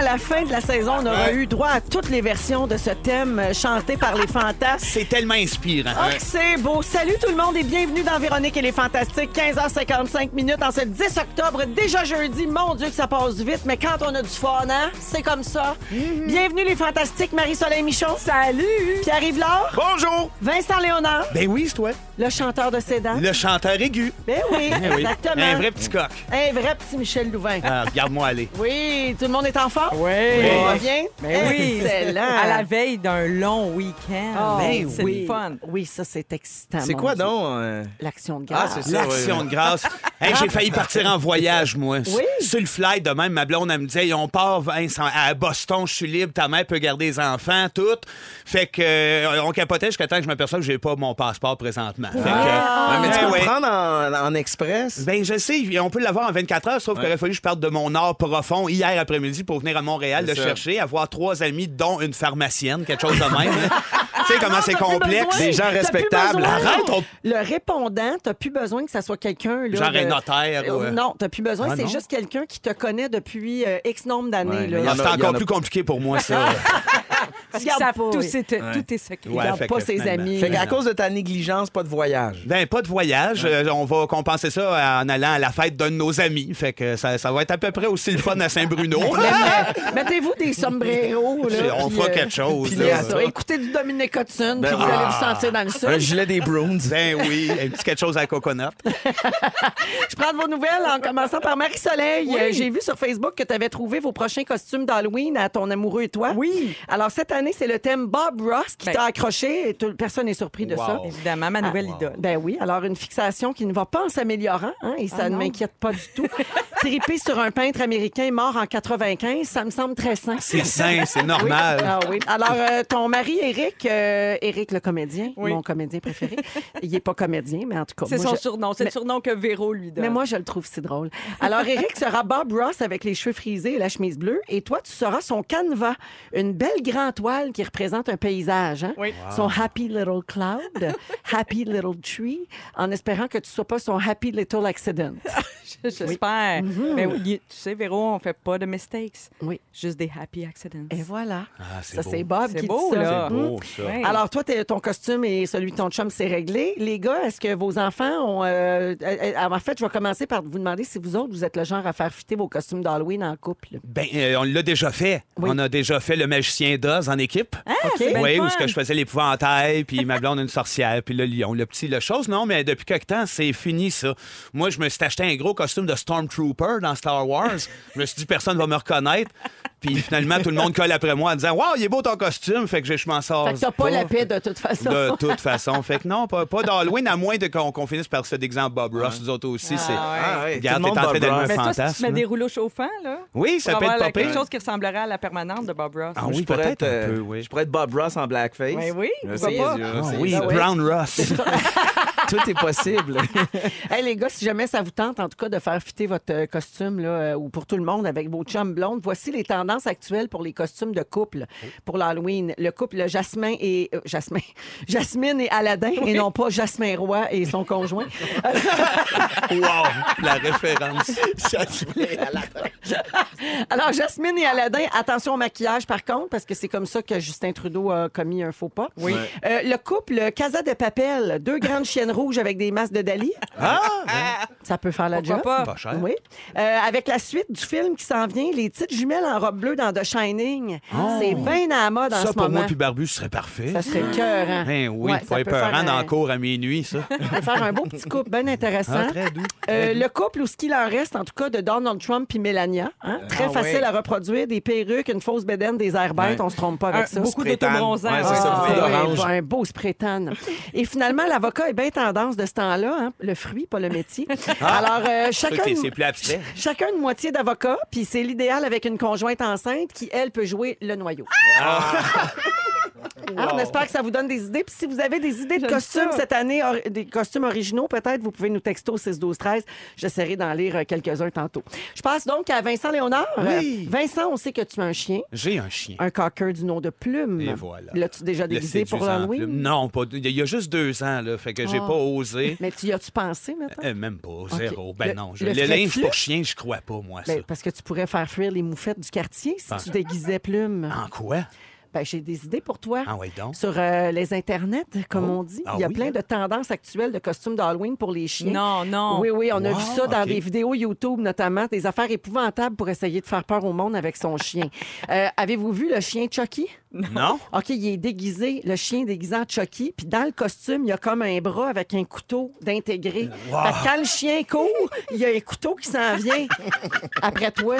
À la fin de la saison, on aura eu droit à toutes les versions de ce thème euh, chanté par les fantasmes. C'est tellement inspirant. Oh, c'est beau. Salut tout le monde et bienvenue dans Véronique et les Fantastiques. 15h55 minutes en ce 10 octobre. Déjà jeudi. Mon Dieu que ça passe vite, mais quand on a du fun, hein, c'est comme ça. Bienvenue les Fantastiques. Marie-Soleil Michon. Salut. Pierre-Yves Laure. Bonjour! Vincent Léonard. Ben oui, c'est toi. Le chanteur de Cédant. Le chanteur aigu. Ben oui, Ben oui. exactement. Un vrai petit coq. Un vrai petit Michel Louvain. Ah, Regarde-moi aller. Oui, tout le monde est en forme? Oui. Va bien? Ben oui. Excellent. À la veille d'un long week-end. Oh, Ben c'est oui. le fun. Oui, ça, c'est excitant. C'est quoi Dieu. donc? euh, L'action de Ah, grâce. c'est ça. L'action de grâce. Hey, j'ai failli partir en voyage, moi. Oui. Sur le flight, de même, ma blonde, elle me disait, on part Vincent, à Boston, je suis libre, ta mère peut garder les enfants, tout. Fait que, euh, on capotait jusqu'à temps que je m'aperçois que j'ai pas mon passeport présentement. Fait que, Ah. Mais tu ben peux ouais. le prendre en, en express? Ben, je sais, on peut l'avoir en 24 heures, sauf qu'il aurait fallu que je parte de mon nord profond hier après-midi pour venir à Montréal le C'est ça. chercher, avoir trois amis, dont une pharmacienne, quelque chose de même. tu sais comment c'est T'as plus complexe. Des gens respectables. besoin. Arrête, on- Le répondant, t'as plus besoin que ça soit quelqu'un. Genre de- un notaire Euh, euh, Non, t'as plus besoin. Ah, c'est juste quelqu'un qui te connaît depuis euh, X nombre d'années. Ouais, là. mais il y en a- C'est encore a- plus compliqué pour moi, ça. Parce qu'ils savent pas, tous, oui. c'est- tout tes secrets. Il Ouais, pas que ses finalement. amis. Fait qu'à non. cause de ta négligence, pas de voyage. Ben, pas de voyage. Euh, on va compenser ça en allant à la fête d'un de nos amis. Fait que ça, ça va être à peu près aussi le fun à Saint-Bruno. Mais- Mettez-vous des sombreros. Là, on puis, fera euh, quelque chose. puis là. ça. Écoutez du Dominic Hudson, Ben, puis vous allez ah. vous sentir dans le sud. Un gilet des Bruins. Ben oui, un petit quelque chose à la coconut. Je prends de vos nouvelles en commençant par Marie-Soleil. Euh, J'ai vu sur Facebook que tu avais trouvé vos prochains costumes d'Halloween à ton amoureux et toi. Oui. Alors, cette année, c'est le thème Bob Ross qui Ben- t'a accroché et tout- personne n'est surpris de Wow. ça. Évidemment, ma nouvelle idole. Ben oui, alors une fixation qui ne va pas en s'améliorant, hein, et ça ne non. m'inquiète pas du tout. Triper sur un peintre américain mort en 95, ça me semble très sain. C'est sain, c'est normal. Ah oui. Alors, euh, ton mari, Eric, euh, Eric le comédien, Oui. mon comédien préféré, il n'est pas comédien, mais en tout cas. C'est moi, son je- surnom. C'est Mais- le surnom que Véro lui donne. Mais moi, je le trouve si drôle. Alors, Eric sera Bob Ross avec les cheveux frisés et la chemise bleue. Et toi, tu seras son canevas, une belle grande toile qui représente un paysage. hein? Oui. Son Happy Little Cloud, Happy Little Tree, en espérant que tu ne sois pas son Happy Little Accident. J'espère. Mais oui, tu sais, Véro, on fait pas de mistakes. Oui. Juste des happy accidents. Et voilà. Ah, c'est ça, beau. c'est Bob C'est qui beau, dit ça. là. C'est beau, ça. Ouais. Alors, toi, ton costume et celui de ton chum, c'est réglé. Les gars, est-ce que vos enfants ont. euh, euh, euh, en fait, je vais commencer par vous demander si vous autres, vous êtes le genre à faire fitter vos costumes d'Halloween en couple. Ben, euh, on l'a déjà fait. Oui. On a déjà fait le magicien d'Oz en équipe. OK? c'est bien Oui, où ce que je faisais l'épouvantail, puis ma blonde une sorcière, puis le lion, le petit, le chose. Non, mais depuis quelque temps, c'est fini ça. Moi, je me suis acheté un gros costume de Stormtrooper dans Star Wars. je me suis dit, personne va me reconnaître. Puis finalement, tout le monde colle après moi en disant, Waouh, il est beau ton costume. Fait que je, je m'en sors. Fait que t'as pas la paix de toute façon. De toute façon. Fait que non, pas, pas d'Halloween, à moins de qu'on qu'on finisse par ce d'exemple Bob Ross. Nous autres aussi, c'est. Ah ouais, Regarde, tout le t'es en train d'être un. Mais toi, si tu fantasme. mets des rouleaux chauffants, là, Oui, ça peut être avoir pas quelque chose qui ressemblerait à la permanente de Bob Ross. Ah oui, peut-être un euh, peu, oui. Je pourrais être Bob Ross en blackface. Ben oui, pas? Ah oui, Ah. Brown Ross. Tout est possible. Hey, les gars, si jamais ça vous tente, en tout cas, de faire fitter votre euh, costume, là, euh, ou pour tout le monde, avec vos chums blondes, voici les tendances actuelles pour les costumes de couple pour l'Halloween. Le couple Jasmin et... euh, Jasmin. Jasmine et Aladdin, et non pas Jasmin Roy et son conjoint. wow, la référence. Alors, Jasmine et Aladdin, attention au maquillage, par contre, parce que c'est comme ça que Justin Trudeau a commis un faux pas. Oui. Euh, le couple Casa de Papel, deux grandes chiennes rouges avec des masques de Dali. Ah! Ça peut faire la Pourquoi job. pas? Pas cher. Oui. Euh, avec la suite du film qui s'en vient, les petites jumelles en robe bleue dans The Shining. C'est bien à la mode en Ça, ce pour moment. moi, puis Barbu, ce serait parfait. Ça serait cœur, hein? Ben oui, Ouais, faut ça être peut faire peurant dans un- le cours à minuit, ça. ça faire un beau petit couple bien intéressant. Ah, très doux. Euh, le couple ou ce qu'il en reste, en tout cas, de Donald Trump puis Mélania. hein? Très Ah, facile ouais. à reproduire. Des perruques, une fausse bédaine, des airs bêtes. Ouais. On se trompe pas avec Un- ça. beaucoup d'autobronzant. Ouais, ça, Ah, d'orange. un beau spray tan. Et finalement, l'avocat est bien tendance de ce temps-là. hein? Le fruit, pas le métier. Alors, euh, chacun, C'est plus abstrait. chacun une moitié d'avocat, puis c'est l'idéal avec une conjointe enceinte qui, elle, peut jouer le noyau. Hein, on espère que ça vous donne des idées. Puis si vous avez des idées de costumes ça. cette année, or- des costumes originaux, peut-être, vous pouvez nous texter au 6 12 13 J'essaierai d'en lire euh, quelques-uns tantôt. Je passe donc à Vincent Léonard. Oui. Euh, Vincent, on sait que tu as un chien, J'ai un chien. un cocker du nom de Plume. Et voilà. L'as-tu déjà déguisé pour l'Halloween? Non, pas, il y a juste deux ans, là, fait que j'ai Ah. pas osé. Mais tu y as-tu pensé maintenant? Euh, même pas, zéro. Ben Le- non, je- le le, linge pour chien, je crois pas, moi, ça. Ben, parce que tu pourrais faire fuir les moufettes du quartier si Ah. tu déguisais Plume. En quoi? Ben, j'ai des idées pour toi. Ah oui, donc. Sur euh, les internets, comme Oh. on dit, Ah il y a oui, plein hein? de tendances actuelles de costumes d'Halloween pour les chiens. Non, non. Oui, oui, on a vu ça dans des vidéos YouTube notamment, des affaires épouvantables pour essayer de faire peur au monde avec son chien. Euh, Avez-vous vu le chien Chucky? Non? OK, il est déguisé, le chien déguisé en Chucky, puis dans le costume, il y a comme un bras avec un couteau d'intégrer. Wow. Fait que quand le chien court, il y a un couteau qui s'en vient après toi.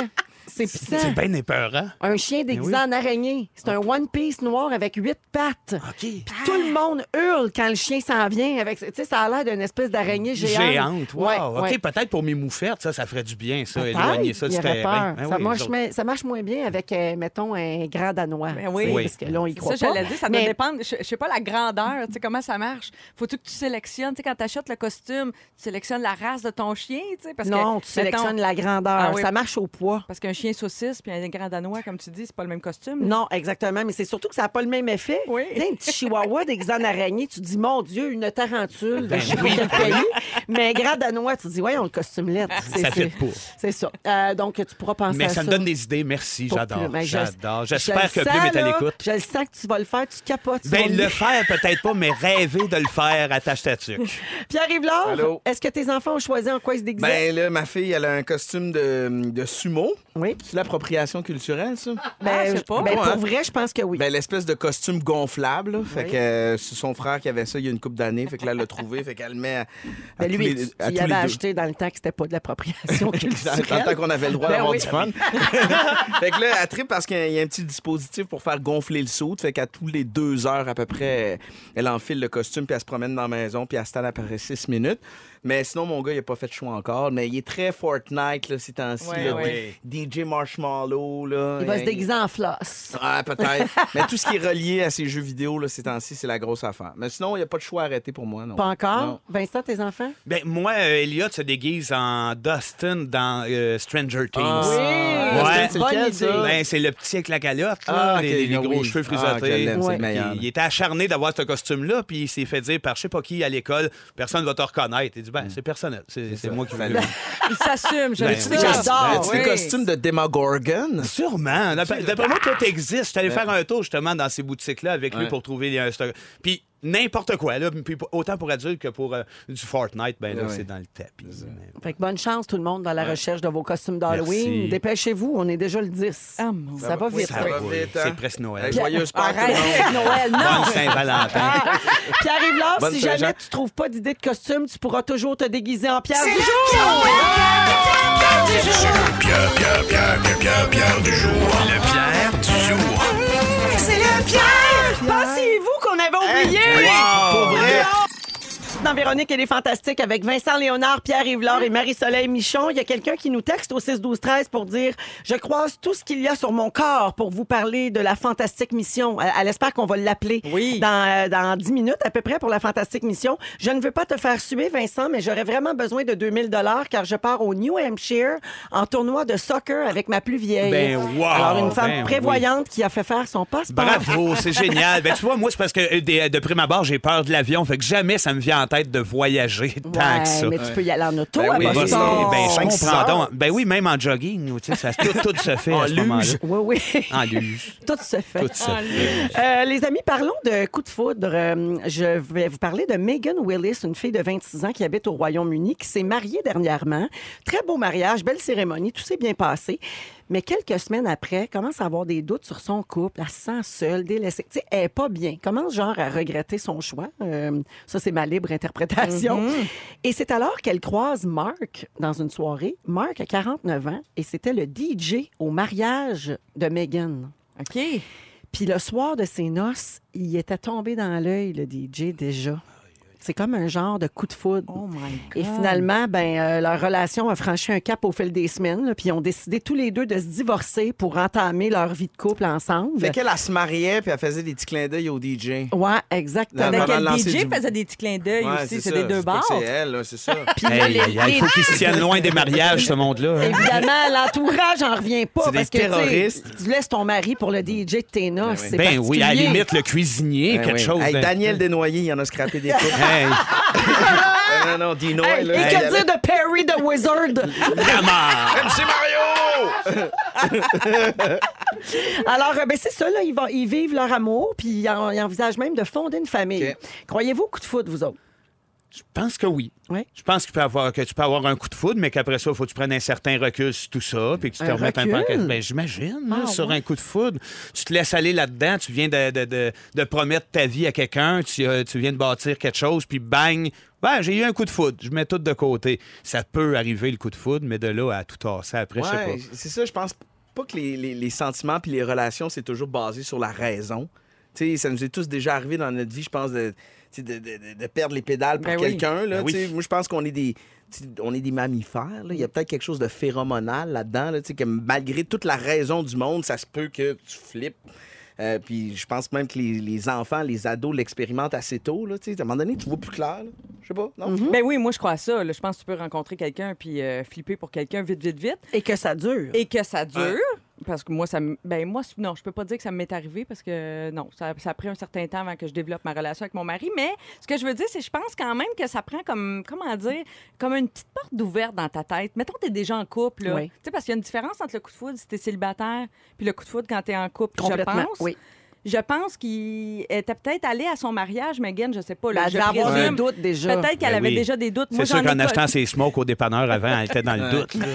C'est C'est puissant. bien épeurant. Un chien déguisé oui. en araignée. C'est un One Piece noir avec huit pattes. OK. Puis tout le monde hurle quand le chien s'en vient. avec. Tu sais, ça a l'air d'une espèce d'araignée géante. Géante, wow. Ouais, OK, ouais. peut-être pour mes moufettes, ça, ça ferait du bien, ça, éloigner ça du terrain. peur. Ben ça, oui, marche, mais- ça marche moins bien avec, euh, mettons, un grand danois. Ben oui. Parce que là, on y croit Ça, pas. j'allais dire, ça Mais- doit dépendre. Je, je sais pas la grandeur, tu sais, comment ça marche. Faut-tu que tu sélectionnes, tu sais, quand tu achètes le costume, tu sélectionnes la race de ton chien, tu sais, parce que. Non, tu mettons, sélectionnes la grandeur. Ah oui. Ça marche au poids. Parce qu'un chien saucisse puis un grand danois, comme tu dis, c'est pas le même costume. Non, exactement. Mais c'est surtout que ça n'a pas le même effet. Oui. Tu sais, un petit chihuahua en araignée, tu te dis, mon Dieu, une tarentule. Ben je pas oui. pays. Mais un grand danois, tu te dis, voyons, le costume lettre. C'est- Ça c'est- fait pas. C'est ça. Euh, donc, tu pourras penser Mais à ça ça. me donne des idées, merci, Pour j'adore. Ben, J'adore. je J'espère que Plume est à l'écoute. Je le sens que tu vas le faire, tu capotes. Ben, le faire, peut-être pas, mais rêver de le faire, attache ta tuque. Pierre-Yves est-ce que tes enfants ont choisi en quoi ils se déguisaient? Ben là, ma fille, elle a un costume de, de sumo. oui. C'est l'appropriation culturelle, ça? Ah, je sais pas. ben, pour hein? vrai, je pense que oui. Ben, l'espèce de costume gonflable. là. Fait Oui. que euh, c'est son frère qui avait ça il y a une couple d'années. Fait que là, elle l'a trouvé. Fait qu'elle le met à, à Ben, tous lui, les, tu, à tous deux. acheté dans le temps que c'était pas de l'appropriation Dans culturelle. le temps qu'on avait le droit Ben d'avoir oui. du fun. fait que là, elle tripe parce qu'il y a un petit dispositif pour faire gonfler le saut. Fait qu'à tous les deux heures à peu près, elle enfile le costume, puis elle se promène dans la maison, puis elle se après six minutes. Mais sinon, mon gars, il a pas fait de choix encore. Mais il est très Fortnite, là, ces temps-ci. Ouais, là. ouais. DJ Marshmallow, là. Il va se Il- déguiser en floss. Ah, peut-être. Mais tout ce qui est relié à ces jeux vidéo, là, ces temps-ci, c'est la grosse affaire. Mais sinon, il n'y a pas de choix arrêté pour moi, non. Pas encore? Non. Vincent, tes enfants? Ben, moi, euh, Elliot se déguise en Dustin dans euh, Stranger Things. Ah, Ouais. c'est? Ben, c'est le petit avec la calotte, là, Ah, les, les ah gros oui. cheveux Ah, le meilleur. il, il était acharné d'avoir ce costume-là, puis il s'est fait dire par je sais pas qui à l'école, personne va te reconnaître. Il dit, ben, c'est personnel, c'est moi qui vais. Il s'assume, je Ben, le oui. sais. J'adore. C'est Oui. le costume de Demogorgon? Sûrement. D'après moi, tout existe. Je suis allé faire un tour justement dans ces boutiques-là avec lui pour trouver un stock. Puis n'importe quoi, là. Puis autant pour adultes que pour euh, du Fortnite, ben là, c'est dans le tapis. Mais- Fait que bonne chance, tout le monde, dans la recherche de vos costumes d'Halloween. Merci. Dépêchez-vous, on est déjà le 10. Ah, mon ça va vite. Ça va Oui, vite, hein? C'est presque Noël. Joyeuse Pâques, Noël, non! Bonne Saint-Valentin. Ah! Pierre-Yves Laure, Bonne si jamais tu trouves pas d'idée de costume, tu pourras toujours te déguiser en pierre du jour. Pierre, Pierre, Pierre, Pierre, Pierre, Pierre du jour. Le Pierre du jour. C'est le Pierre! Pensez-vous avait oublié? Pour vrai? Dans Véronique, elle est fantastique avec Vincent Léonard, Pierre Yvelard et Marie-Soleil Michon. Il y a quelqu'un qui nous texte au 6-12-13 pour dire Je croise tout ce qu'il y a sur mon corps pour vous parler de la fantastique mission. Elle, espère qu'on va l'appeler Oui. dans, euh, dans 10 minutes à peu près pour la fantastique mission. Je ne veux pas te faire suer, Vincent, mais j'aurais vraiment besoin de 2000 car je pars au New Hampshire en tournoi de soccer avec ma plus vieille. Ben, wow, Alors, une femme ben prévoyante qui a fait faire son passeport. Bravo, c'est génial. Ben, tu vois, moi, c'est parce que euh, des- de prime abord, j'ai peur de l'avion. Fait que jamais ça me vient en tête de voyager tant Ouais, que ça. mais tu peux y aller en auto Ben à oui, Boston. Boston, ben, je comprends donc. Ben oui, même en jogging, tu sais, ça, tout, tout se fait En à ce moment-là. luge. Oui, oui. En luge. Tout se fait. Tout se fait. Euh, les amis, parlons de coup de foudre. Euh, je vais vous parler de Megan Willis, une fille de 26 ans qui habite au Royaume-Uni, qui s'est mariée dernièrement. Très beau mariage, belle cérémonie, tout s'est bien passé. Mais quelques semaines après, commence à avoir des doutes sur son couple. Elle se sent seule, délaissée. Tu sais, elle n'est pas bien. Commence genre à regretter son choix? Euh, ça, c'est ma libre interprétation. Et c'est alors qu'elle croise Mark dans une soirée. Mark a 49 ans et c'était le DJ au mariage de Megan. OK. Puis le soir de ses noces, il était tombé dans l'œil, le DJ, déjà. C'est comme un genre de coup de foudre. Oh my God. Et finalement, ben, euh, leur relation a franchi un cap au fil des semaines, là, puis ils ont décidé tous les deux de se divorcer pour entamer leur vie de couple ensemble. Fait qu'elle, elle se mariait puis elle faisait des petits clins d'œil au DJ. Ouais, exactement. Pendant le le lancer DJ du- faisait des petits clins d'œil Ouais, aussi, c'est ça. des deux bars. que C'est elle, là, c'est ça. Hey, hey, hey, il faut qu'ils se tiennent loin des mariages, ce monde-là. hein. Évidemment, l'entourage en revient pas C'est des parce que tu sais, terroristes. tu laisses ton mari pour le DJ de tes noces. c'est Ben oui, à la particulier. limite, le cuisinier, Ben quelque oui. chose. Hey, de- Daniel Desnoyers, il en a scrappé des coupes. Hey, non, non, Dino, Hey, là. et que dire de Perry the Wizard? vraiment. MC Mario! Alors, euh, ben, c'est ça, là, ils, vont, ils vivent leur amour, puis ils, en- ils envisagent même de fonder une famille. Croyez-vous au coup de foudre, vous autres? Je pense que oui. Oui. Je pense qu'il peut avoir, que tu peux avoir un coup de foudre, mais qu'après ça, il faut que tu prennes un certain recul sur tout ça, puis que tu te Un remettes un peu. Ben, j'imagine, Ah, sur ouais. un coup de foudre. Tu te laisses aller là-dedans, tu viens de, de- de- de promettre ta vie à quelqu'un, tu, euh, tu viens de bâtir quelque chose, puis bang, ben, j'ai eu un coup de foudre, je mets tout de côté. Ça peut arriver, le coup de foudre, mais de là à tout tasser après, je sais pas. c'est ça, je pense pas que les, les- les sentiments puis les relations, c'est toujours basé sur la raison. Tu sais, ça nous est tous déjà arrivé dans notre vie, je pense, de, tu de, de- de perdre les pédales pour Ben oui. quelqu'un. là, Ben oui. Moi, je pense qu'on est des. On est des mammifères. là. Il y a peut-être quelque chose de phéromonal là-dedans. Là, que malgré toute la raison du monde, ça se peut que tu flippes. Euh, puis je pense même que les, les enfants, les ados l'expérimentent assez tôt. Là, à un moment donné, tu vois plus clair. là. Je sais pas. Non? Ben oui, moi, je crois à ça. Je pense que tu peux rencontrer quelqu'un puis euh, flipper pour quelqu'un vite, vite, vite. Et que ça dure. Et que ça dure. Parce que moi, ça me- ben moi, non, je peux pas dire que ça m'est arrivé parce que non, ça, ça a pris un certain temps avant que je développe ma relation avec mon mari. Mais ce que je veux dire, c'est que je pense quand même que ça prend comme, comment dire, comme une petite porte d'ouverte dans ta tête. Mettons, tu es déjà en couple, là. Oui. Tu sais, parce qu'il y a une différence entre le coup de foudre si tu es célibataire puis le coup de foudre quand tu es en couple. Je Complètement. pense. Oui. Je pense qu'il était peut-être allé à son mariage, Megan, je sais pas. Là, Ben, elle je avoir des doutes déjà. Peut-être qu'elle Ben avait oui. déjà des doutes. Moi, C'est sûr qu'en achetant ses smokes au dépanneur avant, elle était dans le doute. là.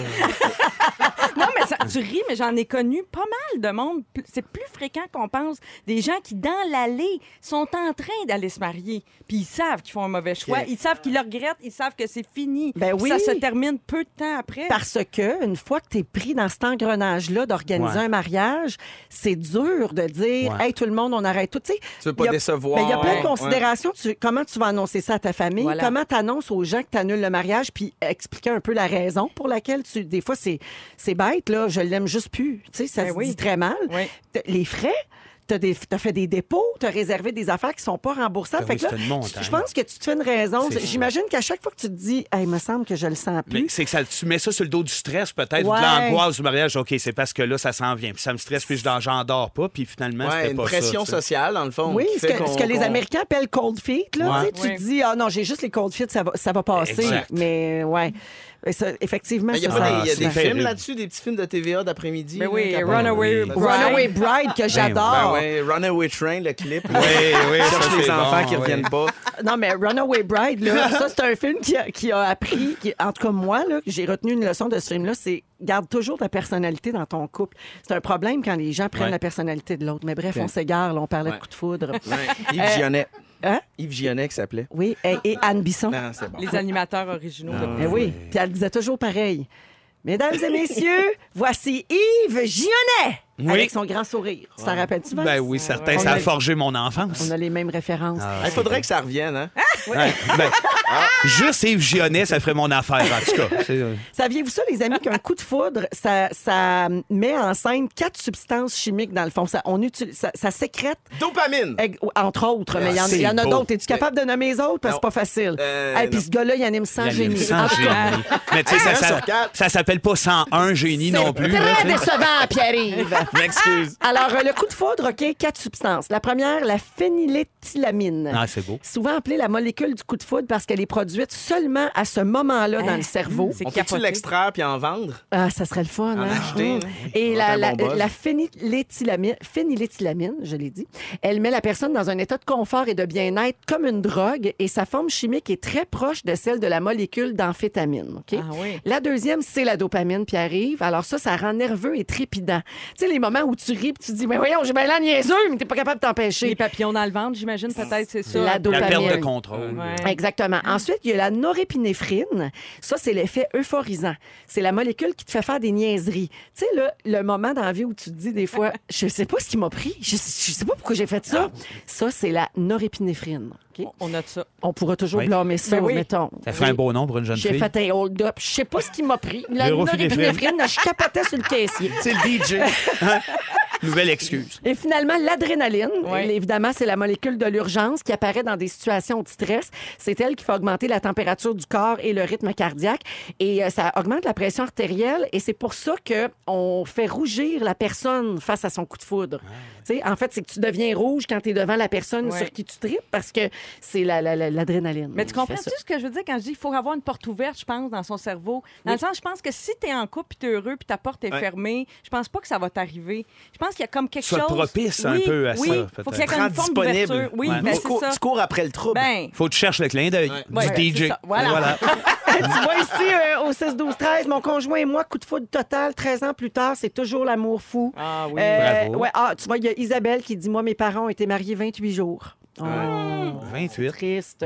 Non, mais ça- tu ris, mais j'en ai connu pas mal de monde. C'est plus fréquent qu'on pense. Des gens qui, dans l'allée, sont en train d'aller se marier. Puis ils savent qu'ils font un mauvais choix. Ils savent qu'ils le regrettent. Ils savent que c'est fini. Ben oui. Ça se termine peu de temps après. Parce que une fois que tu es pris dans cet engrenage-là d'organiser Ouais. un mariage, c'est dur de dire Ouais. Hey, tout le monde, on arrête tout. Tu veux pas a- décevoir. ben, Il y a plein de Ouais. considérations. Tu- comment tu vas annoncer ça à ta famille? Voilà. Comment tu annonces aux gens que tu annules le mariage? Puis expliquer un peu la raison pour laquelle tu. Des fois, c'est c'est bête, là. Je l'aime juste plus. Tu sais, ça Ben se oui. dit très mal. Oui. Les frais. Tu as, fait des dépôts, tu as réservé des affaires qui sont pas remboursables. Ben Fait oui, que là, je pense que tu te fais une raison. J'imagine qu'à chaque fois que tu te dis, hey, il me semble que je le sens plus. c'est que ça, tu mets ça sur le dos du stress, peut-être, ou Ouais. de l'angoisse du mariage. OK, c'est parce que là, ça s'en vient. Puis ça me stresse, puis je j'en dors pas. Puis finalement, Ouais, c'était une pas pression ça. sociale, dans le fond. Oui, qui ce fait que, qu'on- ce que les Américains appellent cold feet, là, Ouais. tu sais, tu Oui. te dis, ah non, j'ai juste les cold feet, ça va, ça va passer. Exact. Mais ouais, ça, effectivement, Mais Il y a, ça, pas ça- des, il y a c'est des films là-dessus, des petits films de TVA d'après-midi. Ben là, oui, Runaway Bride. Runaway Bride que Ben j'adore. ouais, Runaway Train, le clip. Oui, oui, ça, Cherche les enfants bon, qui oui. reviennent pas. Non, mais Runaway Bride, là, ça, c'est un film qui a, qui a appris, qui- en tout cas, moi, là, j'ai retenu une leçon de ce film-là, c'est garde toujours ta personnalité dans ton couple. C'est un problème quand les gens prennent Ouais. la personnalité de l'autre. Mais bref, on s'égare, on parlait Ouais. de coup de foudre. Ouais, Yves Gionnet. Hein? Yves Gionnet qui s'appelait. Oui, et, et Anne Bisson. Non, c'est bon. Les animateurs originaux. de- Eh oui, puis elle disait toujours pareil. Mesdames et messieurs, voici Yves Gionnet Oui. avec son grand sourire. Tu t'en rappelles-tu, Vince? Ben oui, certain. Ça a- a forgé mon enfance. On a les mêmes références. Il faudrait que ça revienne, hein? Ouais. Ben, Juste Yves Gionnet, ça ferait mon affaire, en tout cas. C'est, euh, Saviez-vous ça, les amis, qu'un coup de foudre, ça, ça met en scène quatre substances chimiques, dans le fond. Ça, on utilise, ça, ça sécrète, Dopamine! entre autres, mais il y en- c'est il y, en a d'autres. Es-tu capable de nommer les autres? Parce que c'est pas facile. Euh, Et puis ce gars-là, il anime sans il y a génie. sans génie. Mais tu sais, ça, ça, s'appelle pas 101 génie non plus. là, Très décevant, Pierre-Yves. Je m'excuse. Alors, euh, le coup de foudre, OK, quatre substances. La première, la phényléthylamine. Ah, c'est beau. Souvent appelée la molécule du coup de foudre parce qu'elle est produite seulement à ce moment-là dans le cerveau. C'est On peut-tu l'extraire puis en vendre? Ah, ça serait le fun, En hein? acheter, Mm. là. Et la, bon phényléthylamine, phényléthylamine, je l'ai dit, elle met la personne dans un état de confort et de bien-être comme une drogue et sa forme chimique est très proche de celle de la molécule d'amphétamine. OK? Ah oui. La deuxième, c'est la dopamine, puis arrive. Alors ça, ça rend nerveux et trépidant. Tu sais, les moments où tu ris puis tu dis, mais voyons, j'ai bien l'air niaiseux, mais t'es pas capable de Les t'empêcher. papillons dans le ventre, j'imagine, peut-être, c'est ça. La La dopamine. perte de contrôle. Ouais. Exactement. Ensuite, il y a la norépinéphrine. Ça, c'est l'effet euphorisant. C'est la molécule qui te fait faire des niaiseries. Tu sais, là, le moment dans la vie où tu te dis des fois, je sais pas ce qui m'a pris, je, je sais pas pourquoi j'ai fait ça. Ça, c'est la norépinéphrine. OK? On note ça. On pourra toujours Oui. blâmer ça, Ben oui. mettons. Ça ferait Oui. un beau nom pour une jeune J'ai fille. fait un hold-up. Je sais pas ce qui m'a pris. La norépinéphrine, je capotais sur le caissier. C'est le DJ. Nouvelle excuse. Et finalement, l'adrénaline, évidemment, c'est la molécule de l'urgence qui apparaît dans des situations de stress. C'est elle qui fait augmenter la température du corps et le rythme cardiaque. Et euh, ça augmente la pression artérielle. Et c'est pour ça qu'on fait rougir la personne face à son coup de foudre. Tu sais, En fait, c'est que tu deviens rouge quand tu es devant la personne Oui. sur qui tu tripes parce que c'est la- la- la- l'adrénaline. Mais tu comprends-tu ce que je veux dire quand je dis qu'il faut avoir une porte ouverte, je pense, dans son cerveau? Dans le sens, je pense que si tu es en couple, tu es heureux, puis ta porte est fermée, je pense pas que ça va t'arriver. Je pense qu'il y a comme quelque Soit chose... propice un peu à oui, ça, faut qu'il y ait comme une forme disponible. d'ouverture. Oui, Ouais. ben, tu, cours, ça. tu cours après le trouble. Ben, Faut que tu cherches le clin d'œil Ouais, du ben, DJ. Voilà. Tu vois ici, euh, au 6-12-13, mon conjoint et moi, coup de foudre total, 13 ans plus tard, c'est toujours l'amour fou. Ah oui. Euh, Bravo. ouais, ah, tu vois, il y a Isabelle qui dit Moi, mes parents ont été mariés 28 jours. Oh, 28. triste.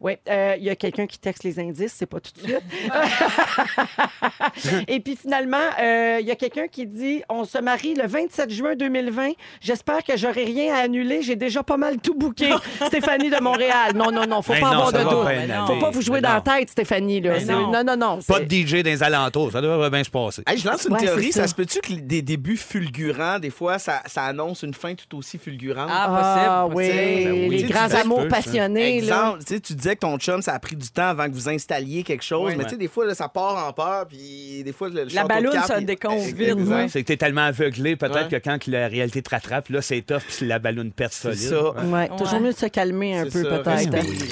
Ouais, euh, il y a quelqu'un qui texte les indices, c'est pas tout de suite. Et puis finalement, euh, il y a quelqu'un qui dit On se marie le 27 juin 2020. J'espère que j'aurai rien à annuler. J'ai déjà pas mal tout booké. Stéphanie de Montréal. Non, non, non, faut pas non, avoir de doute. Faut pas vous jouer dans la tête, Stéphanie. Là. Non. non, non, non. Pas de DJ dans les alentours. Ça devrait bien se passer. Hey, je lance une Ouais, théorie. Ça. ça. se peut-tu que des débuts fulgurants, des fois, ça, ça annonce une fin tout aussi fulgurante? Ah, Ah, possible. oui. Ben oui. Les grands ça amours ça. passionnés. Exemple, tu sais, tu disais que ton chum, ça a pris du temps avant que vous installiez quelque chose. Oui. mais tu sais, des fois, là, ça part en peur, puis des fois, le La balloune Exact. ouais. C'est que t'es tellement aveuglé, peut-être Ouais. que quand la réalité te rattrape, là, c'est tough, puis la ballonne pète C'est solide. ça. Ouais, toujours mieux de se calmer un peu, ça. peut-être. Oui.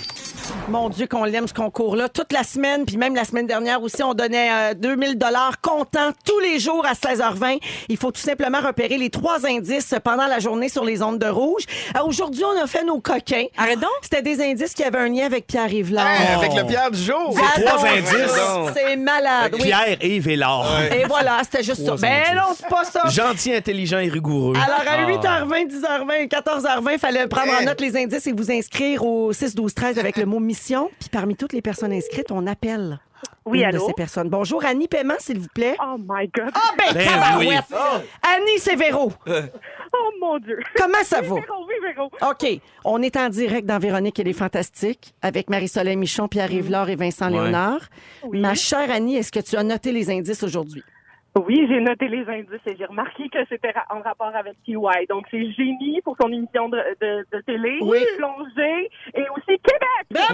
Mon Dieu, qu'on l'aime, ce concours-là. Toute la semaine, puis même la semaine dernière aussi, on donnait euh, 2000 dollars comptant tous les jours à 16h20. Il faut tout simplement repérer les trois indices pendant la journée sur les ondes de rouge. Euh, Aujourd'hui, on a fait nos coquins. Arrête donc. C'était des indices qui avaient un lien avec Pierre Yvelard. Hey, avec le Pierre du jour. C'est trois indices. C'est malade, oui. Pierre, Yves et Laure. Et voilà, c'était juste ça. Trois Ben non, c'est pas ça. Gentil, intelligent et rigoureux. Alors, à Ah. 8h20, 10h20, 14h20, il fallait prendre en note les indices et vous inscrire au 6 12 13 avec le mot mission. Puis parmi toutes les personnes inscrites, on appelle Oui, une de ces personnes. Bonjour, Annie Paiement, s'il vous plaît. Oh my God. Ah, ben, Ben tabarouette! oui. Annie Sévéro, Oh mon Dieu. comment ça va? Véro, oui, Véro. OK. On est en direct dans Véronique et les Fantastiques avec Marie-Soleil Michon, Pierre Yvelard et Vincent Ouais. Léonard. Oui. Ma chère Annie, est-ce que tu as noté les indices aujourd'hui? Oui, j'ai noté les indices et j'ai remarqué que c'était ra- en rapport avec TY. Donc, c'est Génie pour son émission de, de, de télé, Oui. Plongée et aussi Québec.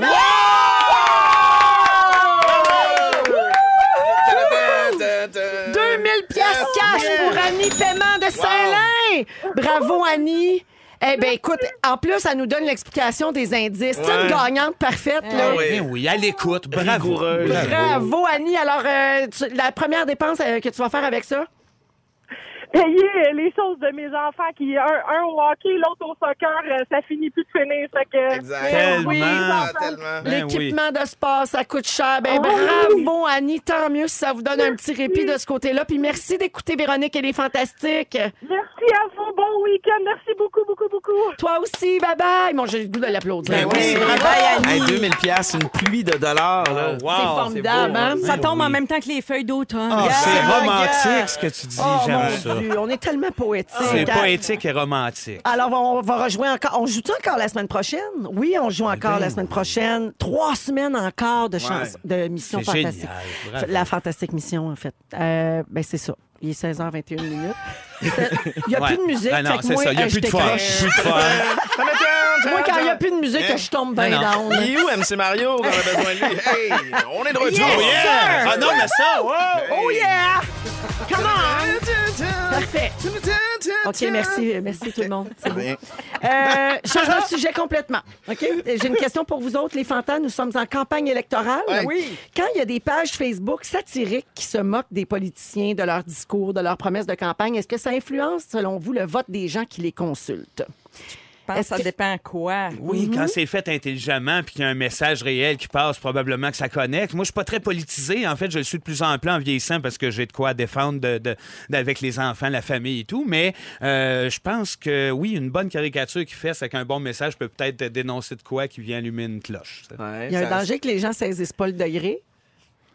2000 pièces cash pour Annie Paiement de Saint-Lin. Bravo, Annie. Eh bien, écoute, en plus, elle nous donne l'explication des indices. C'est une gagnante parfaite, là. oui. Ben oui, à l'écoute. Bravo. Bravo, Annie. Alors, euh, tu- la première dépense euh, que tu vas faire avec ça? Payer les choses de mes enfants qui, un, un au hockey, l'autre au soccer, euh, ça finit plus de finir. Fait que, Exact. Tellement. Oui, Ah, tellement. Ben L'équipement de sport, ça coûte cher. Ben, Oh, bravo, Annie. Tant mieux si ça vous donne un petit répit de ce côté-là. Puis merci d'écouter Véronique et les Fantastiques. Merci à vous. Bon week-end. Merci beaucoup, beaucoup, beaucoup. Toi aussi, bye-bye. Bon, j'ai le goût de l'applaudir. Ben oui. Hey, 2000 pièces, une pluie de dollars. Là. Wow. C'est formidable, hein? Ça Ben tombe oui. en même temps que les feuilles d'automne. Ah, Yeah. c'est Yeah. romantique ce que tu dis. Oh, J'aime ça. On est tellement poétique. C'est poétique et romantique. Alors, on va rejouer encore. On joue-tu encore la semaine prochaine? Oui, on joue encore ben la semaine prochaine. Trois semaines encore de, chance, de mission fantastique. génial. La fantastique mission, en fait. Euh, ben, c'est ça. Il est 16h21 minutes. Il n'y a Ouais. plus de musique. Ben non, c'est ça. Il n'y a euh, plus de décroche. Plus de fun. Moi, quand il n'y a plus de musique, Hein? je tombe bien Ben down. Il est où, MC Mario, quand on a besoin de lui? Hey, on est de retour. Yes, Oh yeah! Ah non, mais ça, wow! Oh yeah! Come on! Parfait. OK, merci, merci tout le monde. C'est beau. Euh, changement de sujet complètement. OK? J'ai une question pour vous autres, les fantas. Nous sommes en campagne électorale. Oui. Quand il y a des pages Facebook satiriques qui se moquent des politiciens, de leurs discours, de leurs promesses de campagne, est-ce que ça influence, selon vous, le vote des gens qui les consultent? Je pense que ça dépend quoi. Oui, quand c'est fait intelligemment puis qu'il y a un message réel qui passe, probablement que ça connecte. Moi, je suis pas très politisé. En fait, je le suis de plus en plus en vieillissant parce que j'ai de quoi défendre de, de- avec les enfants, la famille et tout. Mais euh, je pense que oui, une bonne caricature qui fait avec un bon message peut peut-être dénoncer de quoi qui vient allumer une cloche. Ouais, Il y a un danger que les gens saisissent pas le degré.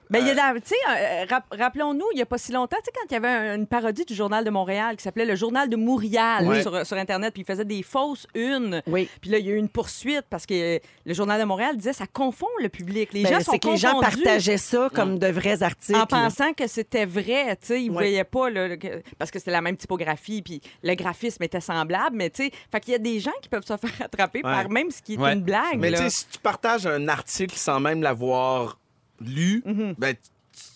Ben, il y a la- tu sais, euh, rap- rappelons-nous, il n'y a pas si longtemps, tu sais, quand il y avait un- une parodie du Journal de Montréal qui s'appelait le Journal de Montréal Ouais. sur, sur Internet, puis il faisait des fausses unes. Oui. Puis là, il y a eu une poursuite parce que euh, le Journal de Montréal disait ça confond le public. Les Ben, gens sont c'est que les gens partageaient ça comme de vrais articles. en pensant que c'était vrai, tu sais, ils Ouais. voyaient pas que- parce que c'était la même typographie puis le graphisme était semblable, mais tu sais, fait qu'il y a des gens qui peuvent se faire attraper par même ce qui est Ouais. une blague. Mais tu là. sais, si tu partages un article sans même l'avoir lu, Mhm. ben,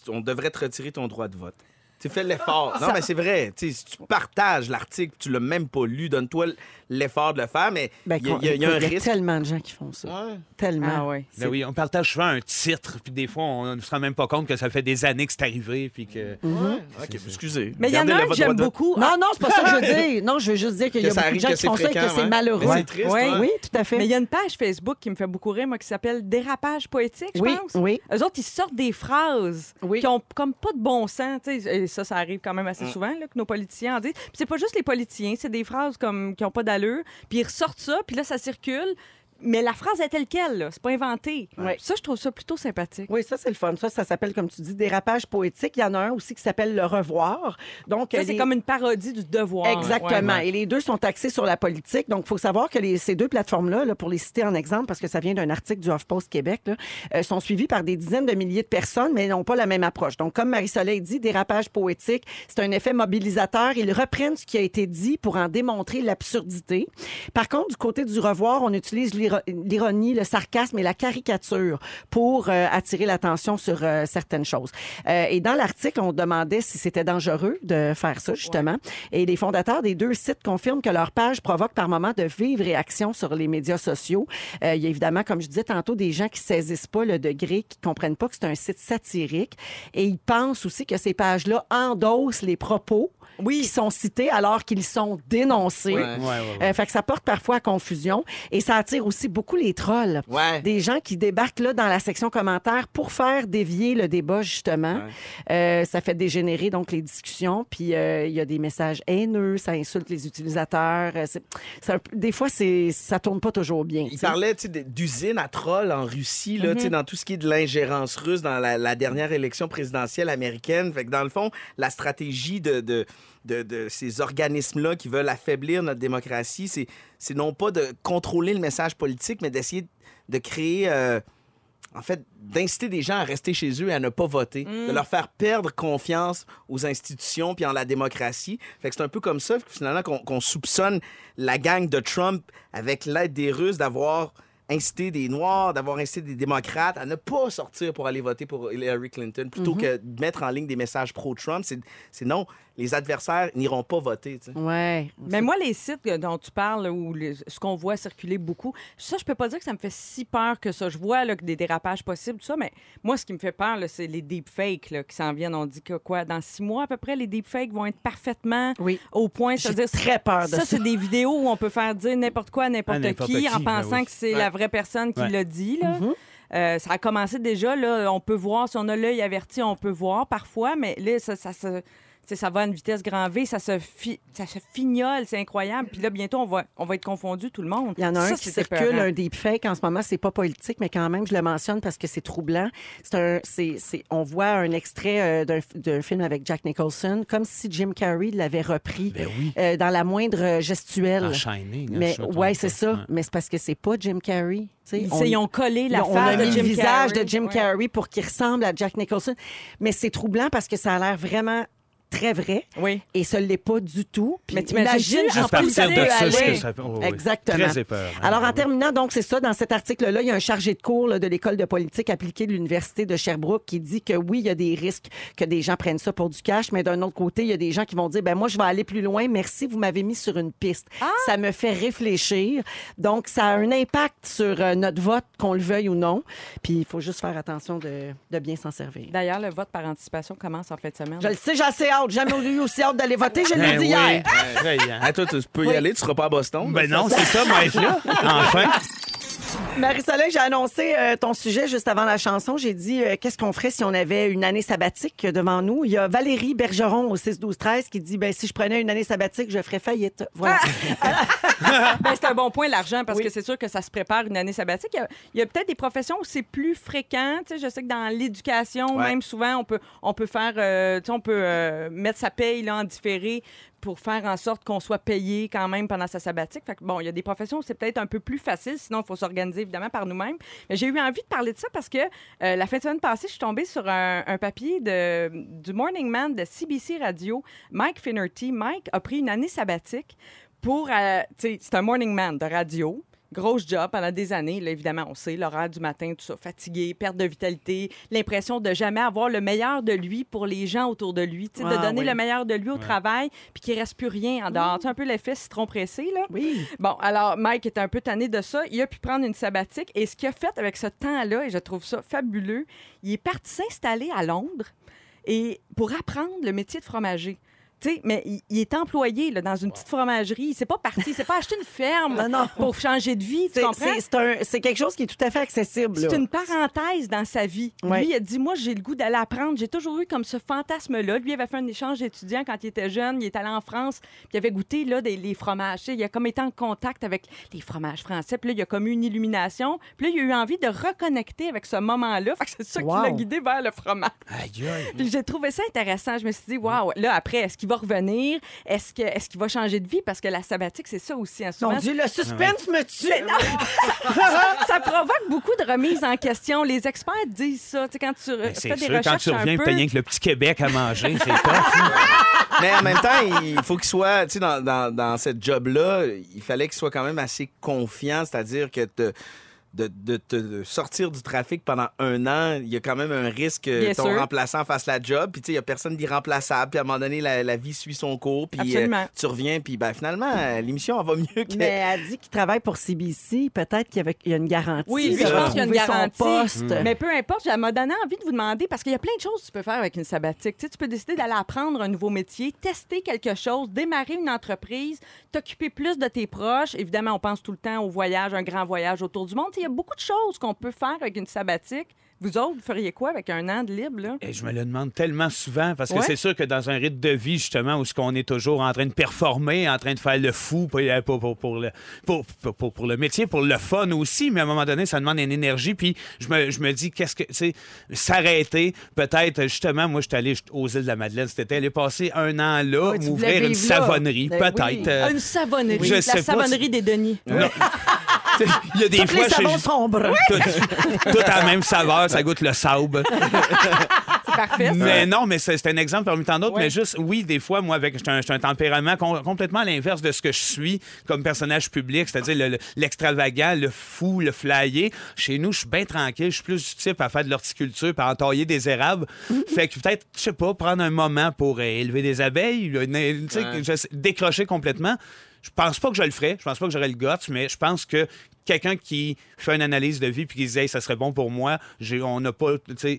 on devrait te retirer ton droit de vote. Tu fais l'effort. Non, mais c'est vrai. Tu sais, si tu partages l'article, tu l'as même pas lu, donne-toi l'effort de le faire, mais Ben, il y, a- y a- il y a un risque. tellement de gens qui font ça. Ouais. Tellement. Ah ouais. Ben oui, on partage souvent un titre, puis des fois, on ne se rend même pas compte que ça fait des années que c'est arrivé, puis que... OK, excusez. Mais il y en a un que j'aime beaucoup. Non, non, c'est pas ça que je veux dire. Non, je veux juste dire qu'il y a beaucoup de gens qui font ça et que c'est ouais. malheureux. Ouais, c'est triste. Oui, tout à fait. Mais il y a une page Facebook qui me fait beaucoup rire, moi, qui s'appelle Dérapage poétique, je Oui, pense. oui. Eux autres, ils sortent des phrases Oui. qui ont comme pas de bon sens. tu sais. Ça, ça arrive quand même assez souvent là, que nos politiciens en disent. Puis c'est pas juste les politiciens, c'est des phrases comme qui ont pas d'allure. Puis ils ressortent ça, puis là, ça circule. Mais la phrase est telle quelle, là. C'est pas inventé. Ouais. Ça, je trouve ça plutôt sympathique. Oui, ça, c'est le fun. Ça, ça s'appelle, comme tu dis, dérapage poétique. Il y en a un aussi qui s'appelle Le Revoir. Donc, Ça, euh, c'est comme une parodie du devoir. Exactement. Ouais. Et les deux sont axés sur la politique. Donc, il faut savoir que les- ces deux plateformes-là, là, pour les citer en exemple, parce que ça vient d'un article du HuffPost Québec, là, euh, sont suivies par des dizaines de milliers de personnes, mais n'ont pas la même approche. Donc, comme Marie-Soleil dit, dérapage poétique, c'est un effet mobilisateur. Ils reprennent ce qui a été dit pour en démontrer l'absurdité. Par contre, du côté du revoir, on utilise l'ironie, le sarcasme et la caricature pour euh, attirer l'attention sur euh, certaines choses. Euh, et dans l'article, on demandait si c'était dangereux de faire ça, justement. Et les fondateurs des deux sites confirment que leur page provoque par moments de vives réactions sur les médias sociaux. Il y a évidemment, comme je disais tantôt, des gens qui saisissent pas le degré, qui comprennent pas que c'est un site satirique. Et ils pensent aussi que ces pages-là endossent les propos qui sont cités alors qu'ils sont dénoncés. Ouais. Ouais, ouais, ouais. Euh, fait que ça porte parfois à confusion et ça attire aussi beaucoup les trolls. Ouais. Des gens qui débarquent là dans la section commentaires pour faire dévier le débat justement. Euh, ça fait dégénérer donc les discussions. Puis euh, il y a des messages haineux, ça insulte les utilisateurs. Euh, des fois, c'est ça tourne pas toujours bien. Il parlait d'usines à trolls en Russie, là, sais, dans tout ce qui est de l'ingérence russe dans la, la dernière élection présidentielle américaine. Fait que dans le fond, la stratégie de, de, de- de ces organismes-là qui veulent affaiblir notre démocratie, c'est non pas de contrôler le message politique, mais d'essayer de créer. euh, en fait, d'inciter des gens à rester chez eux et à ne pas voter, de leur faire perdre confiance aux institutions puis en la démocratie. Fait que c'est un peu comme ça, finalement, qu'on qu'on soupçonne la gang de Trump, avec l'aide des Russes, d'avoir incité des Noirs, d'avoir incité des démocrates à ne pas sortir pour aller voter pour Hillary Clinton, plutôt que de mettre en ligne des messages pro-Trump. C'est non, les adversaires n'iront pas voter. tu sais. Ouais. Mais moi, les sites dont tu parles, ou ce qu'on voit circuler beaucoup, ça, je peux pas dire que ça me fait si peur que ça. Je vois là, des dérapages possibles, tout ça, mais moi, ce qui me fait peur, c'est les deepfakes là, qui s'en viennent. On dit que quoi, dans six mois à peu près, les deepfakes vont être parfaitement Oui. au point. J'ai très peur de ça, ça. c'est des vidéos où on peut faire dire n'importe quoi à n'importe qui, qui, en ben pensant oui. que c'est Ouais. la vraie personne qui Ouais. l'a dit. Là. Mm-hmm. Euh, ça a commencé déjà, là, on peut voir, si on a l'œil averti, on peut voir parfois, mais là, ça, ça, se- ça va à une vitesse grand V, ça se, fi- ça se fignole, c'est incroyable. Puis là, bientôt, on va, on va être confondu, tout le monde. Il y en a un Ça, qui circule, épeurant. un deepfake en ce moment. C'est pas politique, mais quand même, je le mentionne parce que c'est troublant. C'est un, c'est, c'est- on voit un extrait euh, d'un, d'un film avec Jack Nicholson, comme si Jim Carrey l'avait repris Ben oui. euh, dans la moindre gestuelle. En Shining. hein, Mais ouais, c'est ça. Ouais. Mais c'est parce que c'est pas Jim Carrey. Ils, On- ils ont collé la on a face de mis Jim le visage Carrey. de Jim Ouais. Carrey pour qu'il ressemble à Jack Nicholson. Mais c'est troublant parce que ça a l'air vraiment très vrai. Oui. Et ne l'est pas du tout. Puis Mais t'imagines ce oh, oui. Exactement. Très épeurant. Alors, en terminant, donc, c'est ça. Dans cet article-là, il y a un chargé de cours là, de l'École de politique appliquée de l'Université de Sherbrooke qui dit que oui, il y a des risques que des gens prennent ça pour du cash, mais d'un autre côté, il y a des gens qui vont dire ben moi, je vais aller plus loin. Merci, vous m'avez mis sur une piste. Ça me fait réfléchir. Donc, ça a un impact sur euh, notre vote, qu'on le veuille ou non. Puis, il faut juste faire attention de, de bien s'en servir. D'ailleurs, le vote par anticipation commence en fin de semaine. Je le sais, j'ai assez hâte. J'ai jamais eu aussi hâte d'aller voter. Je l'ai Ben dit oui. hier. Ah, toi, tu peux y Oui. aller, tu seras pas à Boston. Ben non, c'est ça, moi, là. Enfin. Marie-Soleil, j'ai annoncé euh, ton sujet juste avant la chanson. J'ai dit euh, qu'est-ce qu'on ferait si on avait une année sabbatique devant nous? Il y a Valérie Bergeron au 6-12-13 qui dit ben, si je prenais une année sabbatique, je ferais faillite. Voilà. Ben, c'est un bon point, l'argent, parce que c'est sûr que ça se prépare une année sabbatique. Il y a, peut-être des professions où c'est plus fréquent. Je sais que dans l'éducation, Ouais. même souvent, on peut, on peut faire, euh, on peut mettre sa paye là, en différé pour faire en sorte qu'on soit payé quand même pendant sa sabbatique. Fait que, bon, il y a des professions où c'est peut-être un peu plus facile, sinon il faut s'organiser évidemment par nous-mêmes. Mais j'ai eu envie de parler de ça parce que euh, la fin de semaine passée, je suis tombée sur un, papier de, du Morning Man de CBC Radio, Mike Finnerty. Mike a pris une année sabbatique pour, euh, c'est un morning man de radio. Grosse job pendant des années. Là, évidemment, on sait, l'horaire du matin, tout ça, fatigué, perte de vitalité, l'impression de jamais avoir le meilleur de lui pour les gens autour de lui. De Ah, donner oui. le meilleur de lui au travail, puis qu'il reste plus rien en dehors. Tu sais, un peu l'effet citron pressé, là. Oui. Bon, alors, Mike était un peu tanné de ça. Il a pu prendre une sabbatique. Et ce qu'il a fait avec ce temps-là, et je trouve ça fabuleux, il est parti s'installer à Londres et pour apprendre le métier de fromager. Mais il, il est employé là, dans une petite fromagerie. Il s'est pas parti, il s'est pas acheté une ferme Non, non. pour changer de vie. Tu C'est- comprends? C'est c'est un- c'est quelque chose qui est tout à fait accessible. C'est une parenthèse dans sa vie. Ouais. Lui, il a dit Moi, j'ai le goût d'aller apprendre. J'ai toujours eu comme ce fantasme-là. Lui, il avait fait un échange d'étudiants quand il était jeune. Il est allé en France, puis il avait goûté là, des, les fromages. Tu sais, Il a comme été en contact avec les fromages français. Puis là, il a comme eu une illumination. Puis là, il a eu envie de reconnecter avec ce moment-là. C'est ça qui Wow. l'a guidé vers le fromage. Aïe, aïe. Puis j'ai trouvé ça intéressant. Je me suis dit, waouh, là, après, est-ce qu'il va revenir? Est-ce que- est-ce qu'il va changer de vie? Parce que la sabbatique, c'est ça aussi. Hein, souvent, Mon Dieu, le suspense me tue. ça provoque beaucoup de remises en question. Les experts disent ça. Tu sais, quand tu Ben, fais C'est des sûr, quand tu reviens, peu... rien que le petit Québec à manger, c'est pas Mais en même temps, il faut qu'il soit, tu sais, dans, dans, dans cette job-là, il fallait qu'il soit quand même assez confiant, c'est-à-dire que te- de, de te sortir du trafic pendant un an, il y a quand même un risque que Bien ton sûr. remplaçant fasse la job, puis tu sais, il y a personne d'irremplaçable, puis à un moment donné, la, la vie suit son cours, puis Absolument. euh, tu reviens, puis ben, finalement, l'émission, va mieux que... Mais elle dit qu'il travaille pour CBC. Peut-être qu'il y, a une garantie. Oui, lui, de je pense qu'il y a une garantie. poste. Mais peu importe, ça m'a donné envie de vous demander, parce qu'il y a plein de choses que tu peux faire avec une sabbatique. Tu, sais, tu peux décider d'aller apprendre un nouveau métier, tester quelque chose, démarrer une entreprise, t'occuper plus de tes proches. Évidemment, on pense tout le temps au voyage, un grand voyage autour du monde. Tu sais, Il y a beaucoup de choses qu'on peut faire avec une sabbatique. Vous autres, vous feriez quoi avec un an de libre? Là? Et je me le demande tellement souvent parce que Ouais. c'est sûr que dans un rythme de vie, justement, où ce qu'on est toujours en train de performer, en train de faire le fou pour, pour, pour, pour le, pour, le métier, pour le fun aussi, mais à un moment donné, ça demande une énergie. Puis je me, je me dis, qu'est-ce que, tu sais, s'arrêter, peut-être, justement, moi, je suis allé aux îles de la Madeleine cet été, aller passer un an là, Oui, tu m'ouvrir voulais une vivre là. savonnerie, Ben peut-être. oui. euh, Une savonnerie. je la savonnerie des Denis. Il y a des fois, les je- savons sombres. tout, tout à la même saveur, ça goûte le sable. C'est parfait. ça. Mais non, mais c'est un exemple parmi tant d'autres. Ouais. Mais juste, oui, des fois, moi, avec j'ai un, un tempérament com- complètement à l'inverse de ce que je suis comme personnage public, c'est-à-dire le- le- l'extravagant, le, fou, le flyé. Chez nous, je suis bien tranquille. Je suis plus du type à faire de l'horticulture, à entailler des érables. fait que peut-être, je sais pas, prendre un moment pour euh, élever des abeilles, Ouais. décrocher complètement. Je pense pas que je le ferais. Je pense pas que j'aurais le guts, mais je pense que quelqu'un qui fait une analyse de vie puis qui dit hey, ça serait bon pour moi, j'ai- on n'a pas,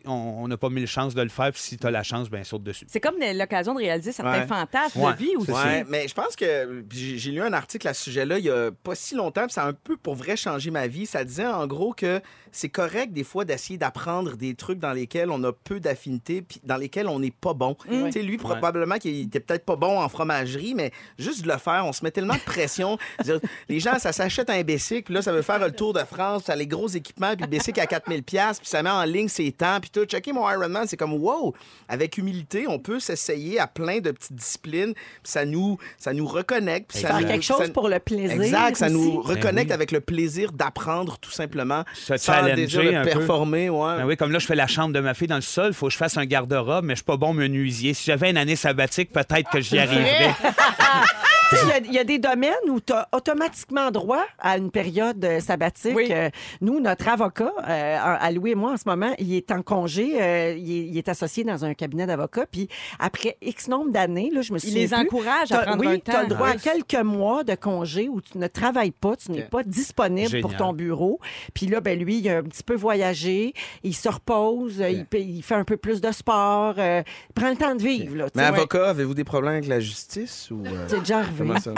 on on n'a pas mille chances de le faire. Puis si tu as la chance, ben saute dessus. C'est comme l'occasion de réaliser certains Ouais. fantasmes Ouais, de vie aussi. Ouais, mais je pense que j'ai lu un article à ce sujet-là il y a pas si longtemps, puis ça a un peu pour vrai changé ma vie. Ça disait en gros que c'est correct des fois d'essayer d'apprendre des trucs dans lesquels on a peu d'affinité, puis dans lesquels on n'est pas bon. Tu sais, lui probablement qu'il était peut-être pas bon en fromagerie, mais juste de le faire, on se met tellement de pression. Les gens, ça s'achète un bicycle, puis là ça veut faire le tour de France, ça a les gros équipements, puis le bicycle à 4000 pièces, puis ça met en ligne ses temps, puis tout. Checker mon Ironman, c'est comme wow, avec humilité, on peut s'essayer à plein de petites disciplines, puis ça nous ça nous reconnecte, puis ça Faire nous- quelque chose ça- pour le plaisir. Exact, ça nous reconnecte oui. avec le plaisir d'apprendre tout simplement Se sans challenger un peu. performer, ouais. Ben oui, comme là, je fais la chambre de ma fille dans le sol, il faut que je fasse un garde-robe, mais je suis pas bon menuisier. Si j'avais une année sabbatique, peut-être que j'y arriverais. Sais, Il y a- il y, a des domaines où tu as automatiquement droit à une période euh, sabbatique? Oui. Euh, nous, notre avocat, euh, à Louis et moi, en ce moment, il est en congé. euh, il, est, il est associé dans un cabinet d'avocats. Puis après X nombre d'années, là, je me suis Il les encourage à prendre oui, un temps. Tu as le droit à quelques mois de congé où tu ne travailles pas, tu n'es pas disponible pour ton bureau. Puis là, ben, lui, il a un petit peu voyagé, il se repose, il, il fait un peu plus de sport, euh, il prend le temps de vivre. Là, Mais avocat, avez-vous des problèmes avec la justice ou euh? C'est déjà arrivé. Ça?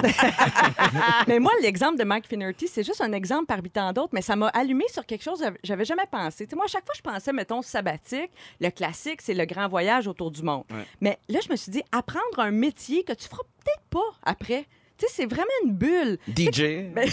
mais moi, l'exemple de Mike Finnerty, c'est juste un exemple parmi tant d'autres, mais ça m'a allumé sur quelque chose que j'avais jamais pensé. Moi, à chaque fois, je pensais, mettons, sabbatique, le classique, c'est le grand voyage autour du monde. Ouais. Mais là, je me suis dit, apprendre un métier que tu feras peut-être pas après. Tu sais, c'est vraiment une bulle. DJ? Ben-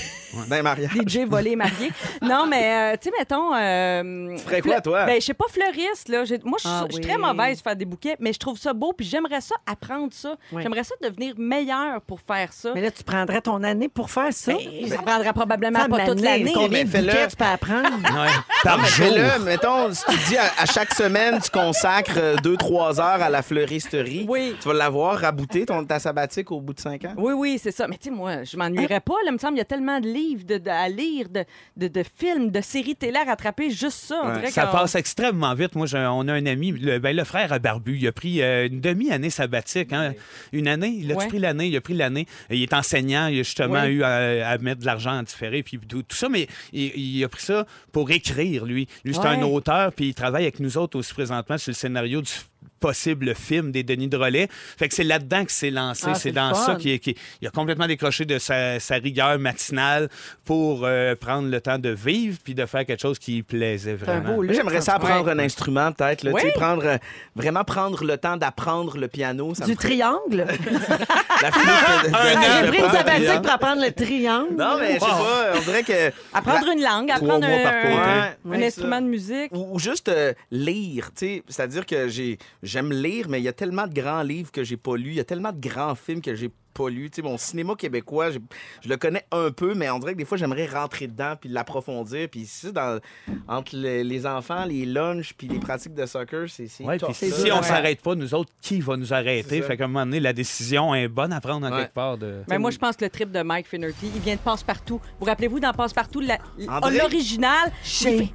mariages. DJ volé marié. Non, mais euh, tu sais, mettons. euh, Tu ferais quoi, toi? Ben, je sais pas, fleuriste, là. J'ai- Moi, je suis Ah je suis oui. très mauvaise faire des bouquets, mais je trouve ça beau, puis j'aimerais ça apprendre ça. Oui. J'aimerais ça devenir meilleure pour faire ça. Mais là, tu prendrais ton année pour faire ça? Ben, ça prendra probablement Ça, pas toute l'année. Combien de bouquets tu peux apprendre? Ouais. Par Mais jour. fais-le, mettons, si tu dis à, à chaque semaine, tu consacres 2-3 heures à la fleuristerie, Oui. tu vas l'avoir rabouté, ton, ta sabbatique, au bout de 5 ans? Oui, oui, c'est ça. Mais tu sais, moi, je m'ennuierais pas. Là, il me semble, il y a tellement de livres de, de- à lire, de, de, de films, de séries télé à rattraper, juste ça. On Ouais. dirait Ça qu'on- passe extrêmement vite. Moi, j'ai- on a un ami, le, ben, le frère à Barbu, il a pris euh, une demi-année sabbatique. hein. Une année, il a Ouais. pris l'année, il a pris l'année. Et Il est enseignant, il a justement Ouais. eu à, à mettre de l'argent en différé, puis tout, tout ça, mais il, il a pris ça pour écrire, lui. Lui, c'est Ouais. un auteur, puis il travaille avec nous autres aussi présentement sur le scénario du possible film des Denis Drolet. Fait que c'est là-dedans que c'est lancé. Ah, c'est dans fun. ça qu'il est- qu'il- il a complètement décroché de sa, sa rigueur matinale pour euh, prendre le temps de vivre puis de faire quelque chose qui lui plaisait un vraiment. j'aimerais ça apprendre un instrument, peut-être. Oui. prendre, euh, vraiment prendre le temps d'apprendre le piano. Ça Du me ferait- triangle. La flûte, de- Un de- sabbatique triangle. pour apprendre le triangle. Non, mais je sais pas, on dirait que... Apprendre une langue, apprendre un, côté. un Ouais, instrument de musique. Ou, ou juste euh, lire, tu sais. C'est-à-dire que j'ai, j'aime lire, mais il y a tellement de grands livres que j'ai pas lus. Il y a tellement de grands films que j'ai pas lus. Tu sais, mon cinéma québécois, je le connais un peu, mais on dirait que des fois, j'aimerais rentrer dedans puis l'approfondir. Puis ici, dans, entre les, les enfants, les lunchs puis les pratiques de soccer, c'est, Ouais, si on s'arrête pas, nous autres, qui va nous arrêter? Fait qu'à un moment donné, la décision est bonne à prendre en Ouais. quelque part. De... Ben, moi, je pense que le trip de Mike Finnerty, il vient de Passe-Partout. Vous rappelez-vous dans Passe-Partout, l'original? Chez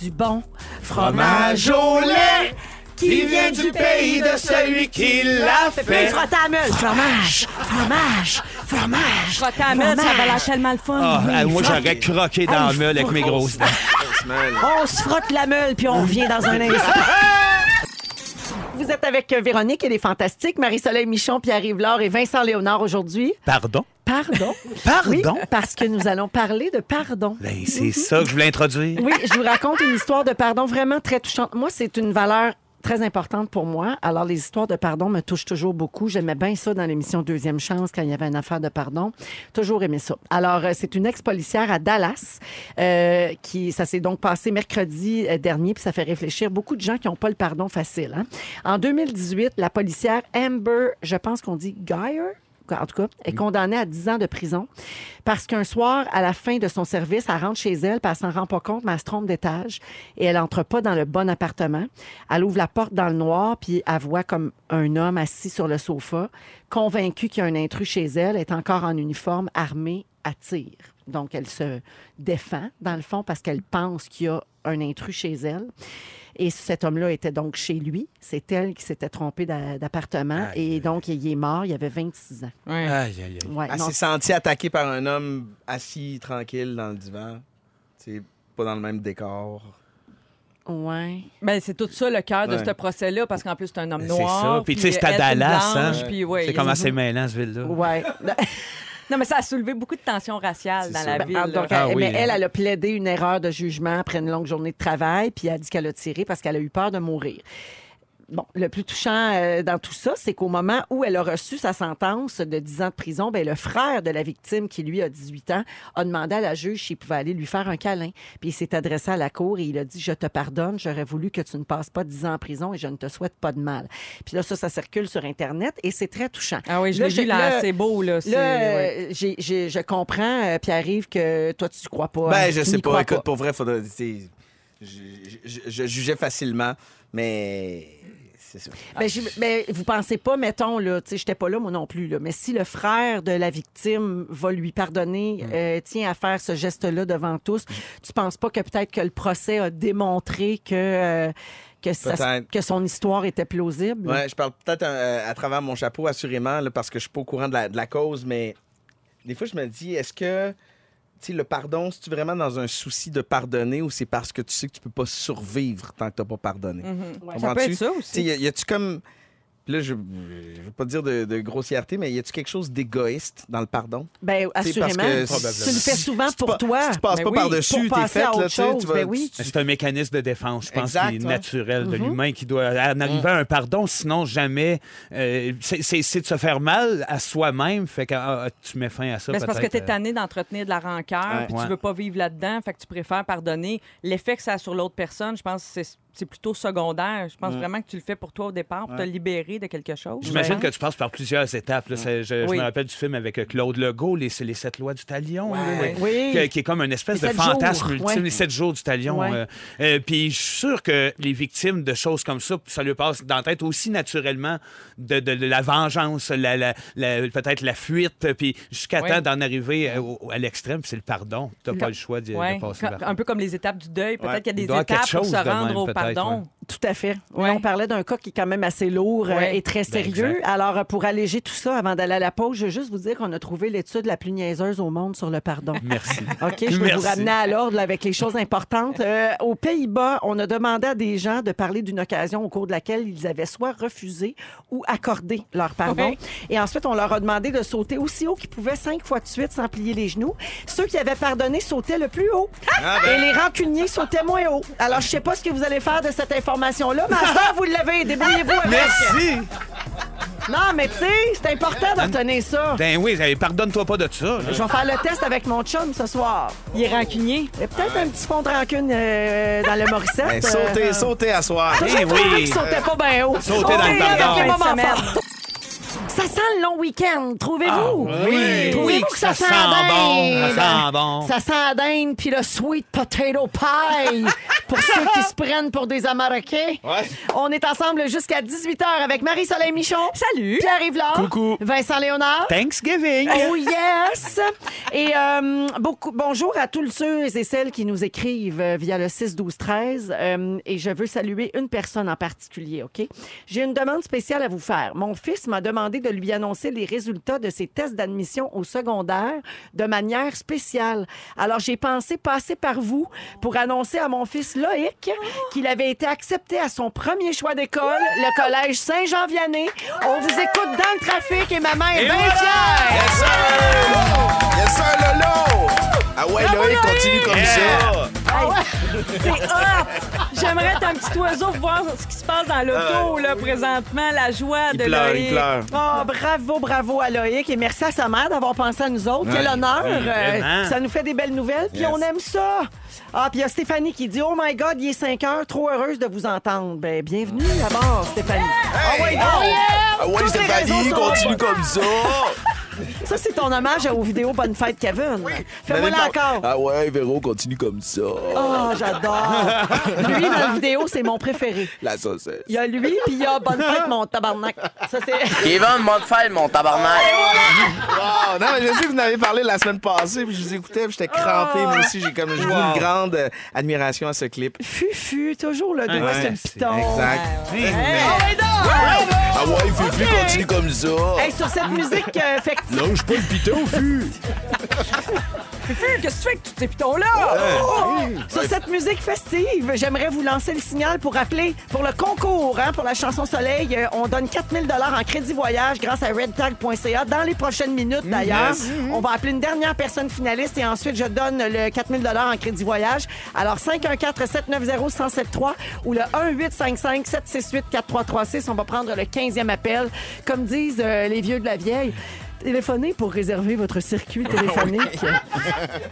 du bon Fromage au lait qui vient du pays de celui qui l'a fait? frotte à la meule. Fromage, fromage, fromage. Meule, ça va l'air tellement le fun. Ah, Oui. ah, moi, j'aurais croqué dans le meule avec mes grosses dents. On se frotte la meule, puis on revient dans un instant. Vous êtes avec Véronique et les Fantastiques, Marie-Soleil Michon, Pierre-Yves Laure et Vincent Léonard aujourd'hui. Pardon? Pardon? Pardon? Oui, parce que nous allons parler de pardon. Ben, c'est ça que je voulais introduire. Oui, je vous raconte une histoire de pardon vraiment très touchante. Moi, c'est une valeur très importante pour moi. Alors, les histoires de pardon me touchent toujours beaucoup. J'aimais bien ça dans l'émission Deuxième Chance quand il y avait une affaire de pardon. Toujours aimé ça. Alors, euh, c'est une ex-policière à Dallas euh, qui, ça s'est donc passé mercredi euh, dernier, puis ça fait réfléchir beaucoup de gens qui n'ont pas le pardon facile. hein. En 2018, la policière Amber, je pense qu'on dit Geyer, en tout cas, est condamnée à 10 ans de prison parce qu'un soir, à la fin de son service, elle rentre chez elle, puis elle s'en rend pas compte, mais elle se trompe d'étage et elle entre pas dans le bon appartement. Elle ouvre la porte dans le noir, puis elle voit comme un homme assis sur le sofa, convaincu qu'il y a un intrus chez elle, est encore en uniforme, armé à tir. Donc, elle se défend, dans le fond, parce qu'elle pense qu'il y a un intrus chez elle. Et cet homme-là était donc chez lui. C'est elle qui s'était trompée d'a- d'appartement. Et donc, il est mort. Il avait 26 ans. Ouais. Aïe, aïe, aïe. Ouais, Elle s'est sentie attaquée par un homme assis tranquille dans le divan. C'est pas dans le même décor. ouais. Ben, c'est tout ça le cœur de Ouais. ce procès-là, parce qu'en plus, c'est un homme C'est noir. ça. Puis, tu sais, c'est à Dallas, blanche, hein? puis, ouais, C'est comment c'est mêlant, ce ville-là. Ouais. Non, mais ça a soulevé beaucoup de tensions raciales dans ça. la ville. Ah, là. donc, Ah elle, oui, mais hein. elle, elle a plaidé une erreur de jugement après une longue journée de travail, puis elle a dit qu'elle a tiré parce qu'elle a eu peur de mourir. Bon, le plus touchant euh, dans tout ça, c'est qu'au moment où elle a reçu sa sentence de 10 ans de prison, ben, le frère de la victime, qui lui a 18 ans, a demandé à la juge s'il pouvait aller lui faire un câlin. Puis il s'est adressé à la cour et il a dit Je te pardonne, j'aurais voulu que tu ne passes pas 10 ans en prison et je ne te souhaite pas de mal. Puis là, ça, ça circule sur Internet et c'est très touchant. Ah oui, je l'ai vu, là, c'est beau, là. Là, ouais. euh, je comprends, euh, Pierre-Yves, que toi, tu ne crois pas. Ben, je sais pas. Écoute, pour vrai, faudrait. c'est- Je, je- je jugeais facilement, mais c'est ça. Ben, j'im- ben, vous pensez pas, mettons, là, tu sais, j'étais pas là, moi non plus, là, mais si le frère de la victime va lui pardonner, euh, tient à faire ce geste-là devant tous, tu penses pas que peut-être que le procès a démontré que, euh, que, ça- que son histoire était plausible? Ouais, je parle peut-être euh, à travers mon chapeau, assurément, là, parce que je suis pas au courant de la, de la cause, mais des fois, je me dis, est-ce que sais, le pardon, c'est-tu vraiment dans un souci de pardonner ou c'est parce que tu sais que tu peux pas survivre tant que tu n'as pas pardonné? Ça peut Comprends-tu? être ça Tu sais, aussi. y a- y a-tu comme. Puis là, je ne veux pas dire de, de grossièreté, mais y a-tu quelque chose d'égoïste dans le pardon? Ben, sais, parce assurément. que Tu le fais souvent si pour toi. Si tu passes Ben pas oui, par-dessus, t'es fait, là, chose, tu ben oui. C'est un mécanisme de défense, je pense, Exact, qui est ouais. naturel de l'humain, qui doit en arriver à un pardon, sinon jamais. euh, c'est- de se faire mal à soi-même, fait que ah, tu mets fin à ça. Ben, c'est parce que tu es euh. tanné d'entretenir de la rancœur, Ouais. puis Ouais. tu veux pas vivre là-dedans, fait que tu préfères pardonner. L'effet que ça a sur l'autre personne, je pense que c'est c'est plutôt secondaire. Je pense vraiment que tu le fais pour toi au départ, pour te libérer de quelque chose. J'imagine Ouais. que tu passes par plusieurs étapes. là. Je, je Oui. me rappelle du film avec euh, Claude Legault, les, les sept lois du talion. Oui. qui, qui est comme une espèce Les de fantasme jours, ultime, ouais. les sept jours du talion. Ouais. euh, euh, puis je suis sûr que les victimes de choses comme ça, ça lui passe dans la tête aussi naturellement de, de- de la vengeance, la, la- la- peut-être la fuite, puis jusqu'à Ouais. temps d'en arriver au- à l'extrême, puis c'est le pardon. Tu n'as pas le choix de, de Ouais, passer par un peu comme les étapes du deuil. Peut-être Ouais. qu'il y a des étapes pour se rendre même, au peut-être, pardon? Tout à fait. Ouais. On parlait d'un cas qui est quand même assez lourd euh, Ouais. et très Ben, sérieux. Alors, euh, pour alléger tout ça, avant d'aller à la pause, je veux juste vous dire qu'on a trouvé l'étude la plus niaiseuse au monde sur le pardon. Merci. OK, je vais vous ramener à l'ordre avec les choses importantes. Euh, aux Pays-Bas, on a demandé à des gens de parler d'une occasion au cours de laquelle ils avaient soit refusé ou accordé leur pardon. Ouais. Et ensuite, on leur a demandé de sauter aussi haut qu'ils pouvaient cinq fois de suite sans plier les genoux. Ceux qui avaient pardonné sautaient le plus haut. Ah, ben. Et les rancuniers sautaient moins haut. Alors, je sais pas ce que vous allez faire de cette information-là, mais à ce temps, vous l'avez. Débrouillez-vous avec. Merci. Non, mais tu sais, c'est important de retenir ça. Ben oui, eh, pardonne-toi pas de ça. là. Je vais faire le test avec mon chum ce soir. Il est rancunier. Il y a peut-être un petit fond de rancune euh, dans le Morissette. Ben, sautez, Euh, sautez à soir. J'ai Eh trouvé oui. qu'il sautait pas bien haut. Sauter dans le pardon. Semaine. Ça sent le long week-end, trouvez-vous? Ah, oui. Trouvez-vous Oui, que ça, ça sent, bon, ça sent bon. Ça sent dinde puis le sweet potato pie pour ceux qui se prennent pour des Américains. Ouais. On est ensemble jusqu'à 18h avec Marie-Soleil Michon. Salut! Pierre-Yves Laure. Coucou. Vincent Léonard. Thanksgiving. Oh yes! Et euh, beaucoup, bonjour à tous ceux et celles qui nous écrivent euh, via le 6 12 13 Euh, et je veux saluer une personne en particulier, OK? J'ai une demande spéciale à vous faire. Mon fils m'a demandé de lui annoncer les résultats de ses tests d'admission au secondaire de manière spéciale. Alors j'ai pensé passer par vous pour annoncer à mon fils Loïc qu'il avait été accepté à son premier choix d'école, le collège Saint-Jean-Vianney. On vous écoute dans le trafic et maman est bien voilà! fière! Yes, sir! Yes, sir, Lolo! Ah ouais, Bravo, Loïc, Loïc! continue comme ça. C'est hot! J'aimerais être un petit oiseau pour voir ce qui se passe dans l'auto, là, présentement, la joie Euh. Il de pleure, Loïc. il pleure. Oh, bravo, bravo à Loïc et merci à sa mère d'avoir pensé à nous autres. Quel honneur! Oui, Euh, ça nous fait des belles nouvelles, puis Yes. on aime ça. Ah, puis il y a Stéphanie qui dit Oh my God, il est 5 heures, trop heureuse de vous entendre. Ben, bienvenue Stéphanie. Ah ouais, donc. Ah ouais, Toutes les Stéphanie, continue comme ça. Ça, c'est ton hommage aux vidéos Bonne Fête, Kevin. Fais-moi là encore. Ah ouais, Véro, continue comme ça. Oh, j'adore. Lui, dans la vidéo, c'est mon préféré. La saucisse. Il y a lui, puis il y a Bonne Fête, mon tabarnak. Ça, c'est. Kevin, monte faire mon tabarnak. Wow! Non, mais je sais que vous en avez parlé la semaine passée, puis je vous écoutais, puis j'étais crampé. Moi aussi, j'ai comme une grande euh, admiration à ce clip. Fufu, toujours le Ouais, le c'est piton. Exact. Hey, Ah ouais! Ah ouais, Fufu, continue comme ça. Hey, sur cette musique euh, festive. Lâche pas le piton, Fufu. Qu'est-ce que tu fais avec tous ces pitons-là? Sur cette musique festive, j'aimerais vous lancer le signal pour appeler pour le concours hein, pour la chanson Soleil. Euh, on donne 4000 dollars en crédit voyage grâce à redtag.ca dans les prochaines minutes d'ailleurs. On va appeler une dernière personne finaliste et ensuite je donne le 4000 dollars en crédit voyage. Alors 514 790 1073 ou le 1855 768 4336. On va prendre le 15e appel. Comme disent euh, les vieux de la vieille. Téléphonez pour réserver votre circuit téléphonique.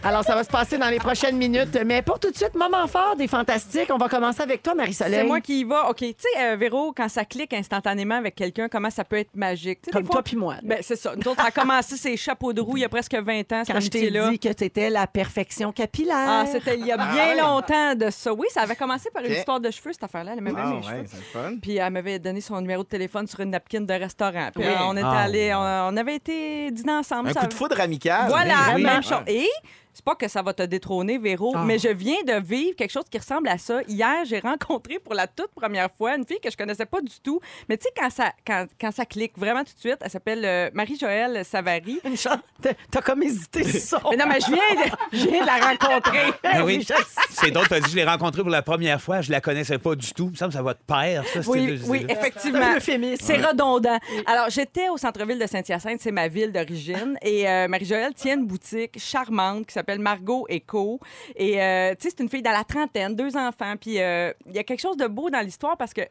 Alors, ça va se passer dans les prochaines minutes. Mais pour tout de suite, moment fort des Fantastiques. On va commencer avec toi, Marie-Soleil. C'est moi qui y va. OK. Tu sais, euh, Véro, quand ça clique instantanément avec quelqu'un, comment ça peut être magique? Comme fois- toi puis moi. Ben, c'est ça. Nous autres, on a commencé ces chapeaux de roue il y a presque 20 ans, Quand je t'ai dit que tu étais la perfection capillaire. Ah, c'était il y a bien longtemps de ça. Oui, ça avait commencé par une histoire de cheveux, cette affaire-là. Elle m'avait Ah mes ouais, fun. Puis elle m'avait donné son numéro de téléphone sur une napkin de restaurant. Puis Oui. on était Ah, allés, on, on avait été dîner ensemble. Un ça- coup de foudre amical. Voilà, Oui. même chose. Et c'est pas que ça va te détrôner, Véro, Ah. mais je viens de vivre quelque chose qui ressemble à ça. Hier, j'ai rencontré pour la toute première fois une fille que je connaissais pas du tout. Mais tu sais, quand ça, quand, quand ça clique vraiment tout de suite, elle s'appelle euh, Marie-Joëlle Savary. T'as- comme hésité sur son. Mais non, mais je viens de, je viens de la rencontrer. Ben oui. C'est d'autres, t'as dit, je l'ai rencontrée pour la première fois, je la connaissais pas du tout. Il me semble que ça va te père, ça, Oui, oui, effectivement. C'est redondant. Alors, j'étais au centre-ville de Saint-Hyacinthe, c'est ma ville d'origine. Et euh, Marie-Joëlle tient une boutique charmante qui s'appelle Margot Eco. Et, euh, tu sais, c'est une fille dans la trentaine, deux enfants. Puis, euh, il y a quelque chose de beau dans l'histoire parce que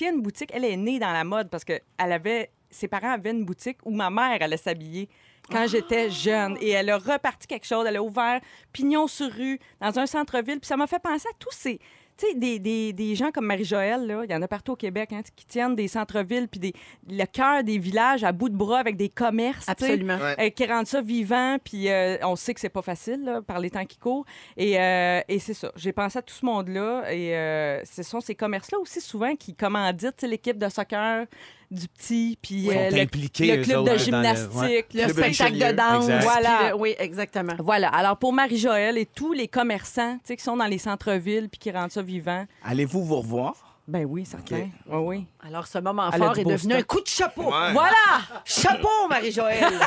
une boutique. Elle est née dans la mode parce que elle avait, ses parents avaient une boutique où ma mère allait s'habiller quand j'étais jeune. Et elle a reparti quelque chose. Elle a ouvert pignon sur rue dans un centre-ville. Puis ça m'a fait penser à tous ces... Tu sais, des, des, des gens comme Marie-Joëlle, là, il y en a partout au Québec, hein, qui tiennent des centres-villes puis des, le cœur des villages à bout de bras avec des commerces. Absolument. Ouais. euh, qui rendent ça vivant, puis euh, on sait que c'est pas facile là, par les temps qui courent. Et, euh, et c'est ça. J'ai pensé à tout ce monde-là. Et euh, ce sont ces commerces-là aussi souvent qui commanditent l'équipe de soccer du petit, puis euh, le, le club autres, de dans le- gymnastique. ouais. Le spectacle de danse. Exact. Voilà. le- Oui, exactement. Voilà. Alors, pour Marie-Joëlle et tous les commerçants tu sais, qui sont dans les centres-villes puis qui rendent ça vivant, Allez-vous vous revoir? ben oui, certain. Oui, oui. Alors, ce moment Elle a fort du est beau devenu stock. un coup de chapeau. Ouais. Voilà! Chapeau, Marie-Joëlle.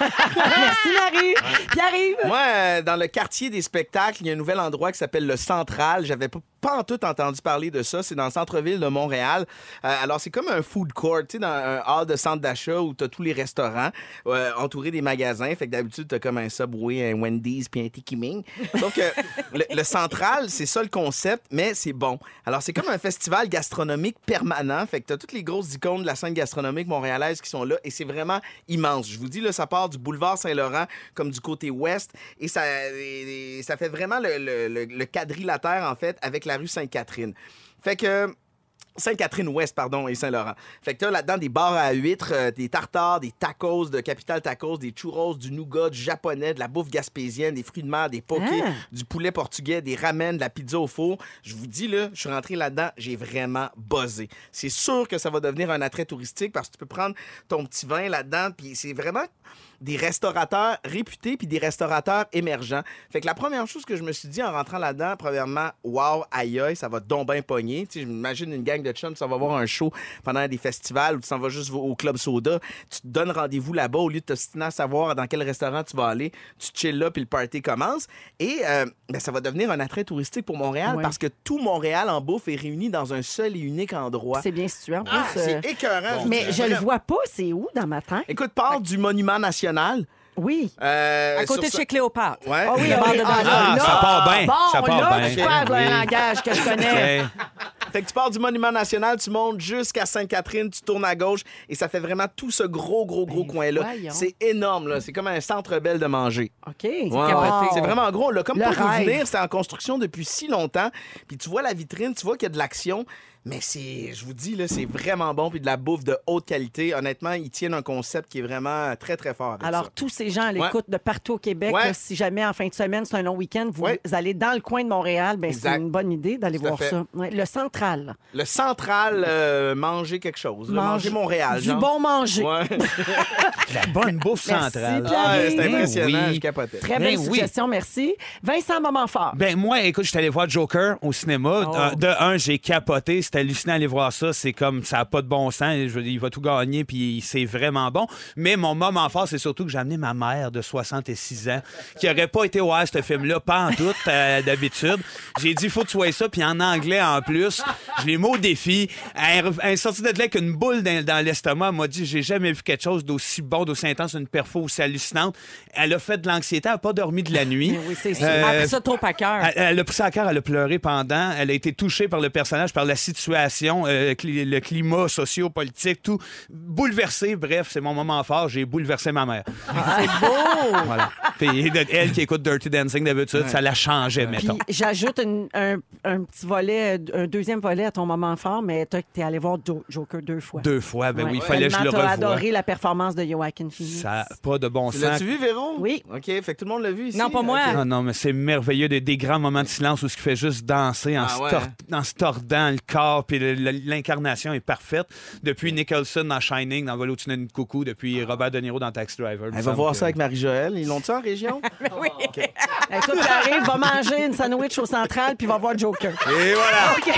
Merci, Marie. Pierre-Yves. Moi, euh, dans le quartier des spectacles, il y a un nouvel endroit qui s'appelle le Central. J'avais pas, pas en tout entendu parler de ça. C'est dans le centre-ville de Montréal. Euh, alors, c'est comme un food court, tu sais, dans un hall de centre d'achat où tu as tous les restaurants euh, entourés des magasins. Fait que d'habitude, tu as comme un Subway, un Wendy's puis un Tiki Ming. Donc, euh, le, le Central, c'est ça le concept, mais c'est bon. Alors, c'est comme un festival gastronomique permanent. Fait que tu as toutes les grosses icônes de la scène gastronomique montréalaise qui sont là et c'est vraiment immense. Je vous dis, là, ça part du boulevard Saint-Laurent comme du côté ouest et ça, et- ça fait vraiment le- le quadrilatère, en fait, avec la rue Sainte-Catherine. Fait que. Sainte-Catherine-Ouest, pardon, et Saint-Laurent. Fait que t'as là-dedans des bars à huîtres, euh, des tartares, des tacos de Capital Tacos, des churros, du nougat, du japonais, de la bouffe gaspésienne, des fruits de mer, des pokés, Ah. du poulet portugais, des ramen, de la pizza au four. Je vous dis, là, je suis rentré là-dedans, j'ai vraiment buzzé. C'est sûr que ça va devenir un attrait touristique parce que tu peux prendre ton petit vin là-dedans, puis c'est vraiment des restaurateurs réputés puis des restaurateurs émergents. Fait que la première chose que je me suis dit en rentrant là-dedans, premièrement, wow, aïe aïe, ça va donc bien pogner. Tu sais, je m'imagine une gang de chums, ça va voir un show pendant des festivals ou tu s'en vas juste au Club Soda, tu te donnes rendez-vous là-bas au lieu de t'ostiner à savoir dans quel restaurant tu vas aller, tu chill là puis le party commence. Et euh, ben, ça va devenir un attrait touristique pour Montréal Ouais. parce que tout Montréal en bouffe est réuni dans un seul et unique endroit. C'est bien situé en plus. Ah, euh, c'est écœurant. mais je le vois pas, c'est où dans ma tête? Écoute, part du Monument National. Oui. euh, À côté de chez Cléopâtre. Ouais. Ah oui, Le oui, ah. Ah, ça part bien. Bon, ça part là, bien. tu parles d'un Oui. langage que je connais. Fait que tu pars du Monument National, tu montes jusqu'à Sainte-Catherine, tu tournes à gauche et ça fait vraiment tout ce gros, gros, gros Ben, coin-là. C'est énorme, là. C'est comme un centre belle de manger. OK. C'est vraiment gros. Là, comme Le pour vous rêve. venir, c'est en construction depuis si longtemps. Puis tu vois la vitrine, tu vois qu'il y a de l'action. Mais c'est, je vous dis, là, c'est vraiment bon. Puis de la bouffe de haute qualité. Honnêtement, ils tiennent un concept qui est vraiment très, très fort. avec Alors, ça. tous ces gens à l'écoute de partout au Québec, Ouais. là, si jamais en fin de semaine, c'est un long week-end, vous Ouais. allez dans le coin de Montréal, ben, c'est Exact. une bonne idée d'aller Tout à voir fait. ça. Ouais, Le central. Le central, euh, manger quelque chose. là. Manger Montréal. Du genre. bon manger. Ouais. La bonne bouffe Merci, centrale. Pierre. Ah, c'est Ben impressionnant. oui. Je capotais. Très Ben belle oui. suggestion, merci. Vincent, moment fort. Ben moi, écoute, je suis allé voir Joker au cinéma. Oh. Euh, De un, j'ai capoté. C'est hallucinant d'aller voir ça. C'est comme ça n'a pas de bon sens. Je il va tout gagner, puis c'est vraiment bon. Mais mon moment fort, c'est surtout que j'ai amené ma mère de 66 ans, qui aurait pas été voir ce film-là, pas en tout, euh, d'habitude. J'ai dit, faut que tu ça, puis en anglais en plus. Je l'ai mis au défi. Elle, elle est sortie de là avec une boule dans, dans l'estomac. Elle m'a dit, j'ai jamais vu quelque chose d'aussi bon, d'aussi intense, une perfo aussi hallucinante. Elle a fait de l'anxiété, elle n'a pas dormi de la nuit. Oui, c'est sûr. Euh, Elle a pris ça trop à cœur. elle, elle a pris ça à cœur, elle a pleuré pendant. Elle a été touchée par le personnage, par la situation, euh, cli- le climat socio-politique, tout. Bouleversée, bref, c'est mon moment fort. J'ai bouleversé ma mère. C'est beau! Voilà. Puis elle qui écoute Dirty Dancing d'habitude, ça la changeait, Puis mettons. j'ajoute un, un petit volet, un deuxième volet à ton moment fort, mais toi, t'es allé voir Jo- Joker deux fois. Deux fois, ben Ouais. oui, il fallait que je le revoie. adoré la performance de Joaquin Phoenix. Ça n'a pas de bon sens. L'as-tu vu, Véro? Oui. OK, fait que tout le monde l'a vu ici? Non, pas moi. OK. Non, non, mais c'est merveilleux. Des, des grands moments de silence où il fait juste danser en, Ah se ouais, hein? en se tordant le corps. Ah, puis l'incarnation est parfaite. Depuis Nicholson dans Shining, dans Vol au-dessus coucou, depuis Robert De Niro dans Taxi Driver. Elle va voir que- ça avec Marie-Joëlle. Ils l'ont-tu en région? Oui. Écoute, j'arrive, va manger une sandwich au central, puis va voir Joker. Et voilà! OK.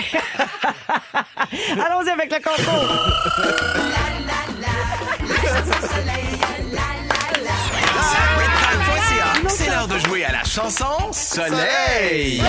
Allons-y avec le concours. C'est l'heure de jouer à la chanson Soleil.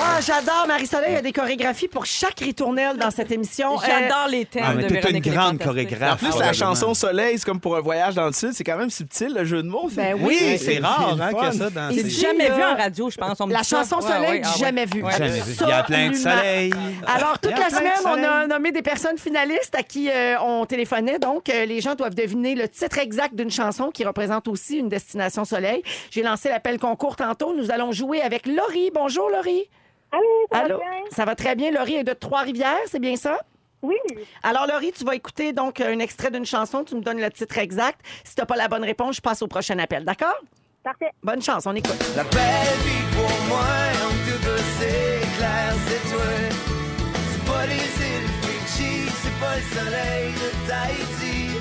Ah, j'adore. Marie-Soleil, il y a des chorégraphies pour chaque ritournelle dans cette émission. Euh, J'adore les thèmes Ah, mais de t'es une Véronique grande chorégraphe. En plus, la probablement. chanson Soleil, c'est comme pour un voyage dans le sud. C'est quand même subtil, le jeu de mots. Ben Oui, Oui, c'est rare hein, qu'il y a ça dans Et J'ai dis- ces... jamais vu en radio, je pense. On me La dit ça. chanson Ouais, Soleil, ouais, ah ouais. jamais vu. Ouais. Jamais vu. Il y a plein de Absolument. soleil. Alors, toute Il y a la plein de semaine, on a soleil. nommé des personnes finalistes à qui euh, on téléphonait. Donc, euh, les gens doivent deviner le titre exact d'une chanson qui représente aussi une destination soleil. J'ai lancé l'appel concours tantôt. Nous allons jouer avec Laurie. Bonjour, Laurie. Allô, ça va Allô? bien? Ça va très bien. Laurie est de Trois-Rivières, c'est bien ça? Oui. Alors, Laurie, tu vas écouter donc un extrait d'une chanson. Tu me donnes le titre exact. Si tu n'as pas la bonne réponse, je passe au prochain appel. D'accord? Parfait. Bonne chance, on écoute. La belle vie pour moi, on te veut, c'est clair, c'est toi. C'est pas les îles c'est pas le soleil de Tahiti.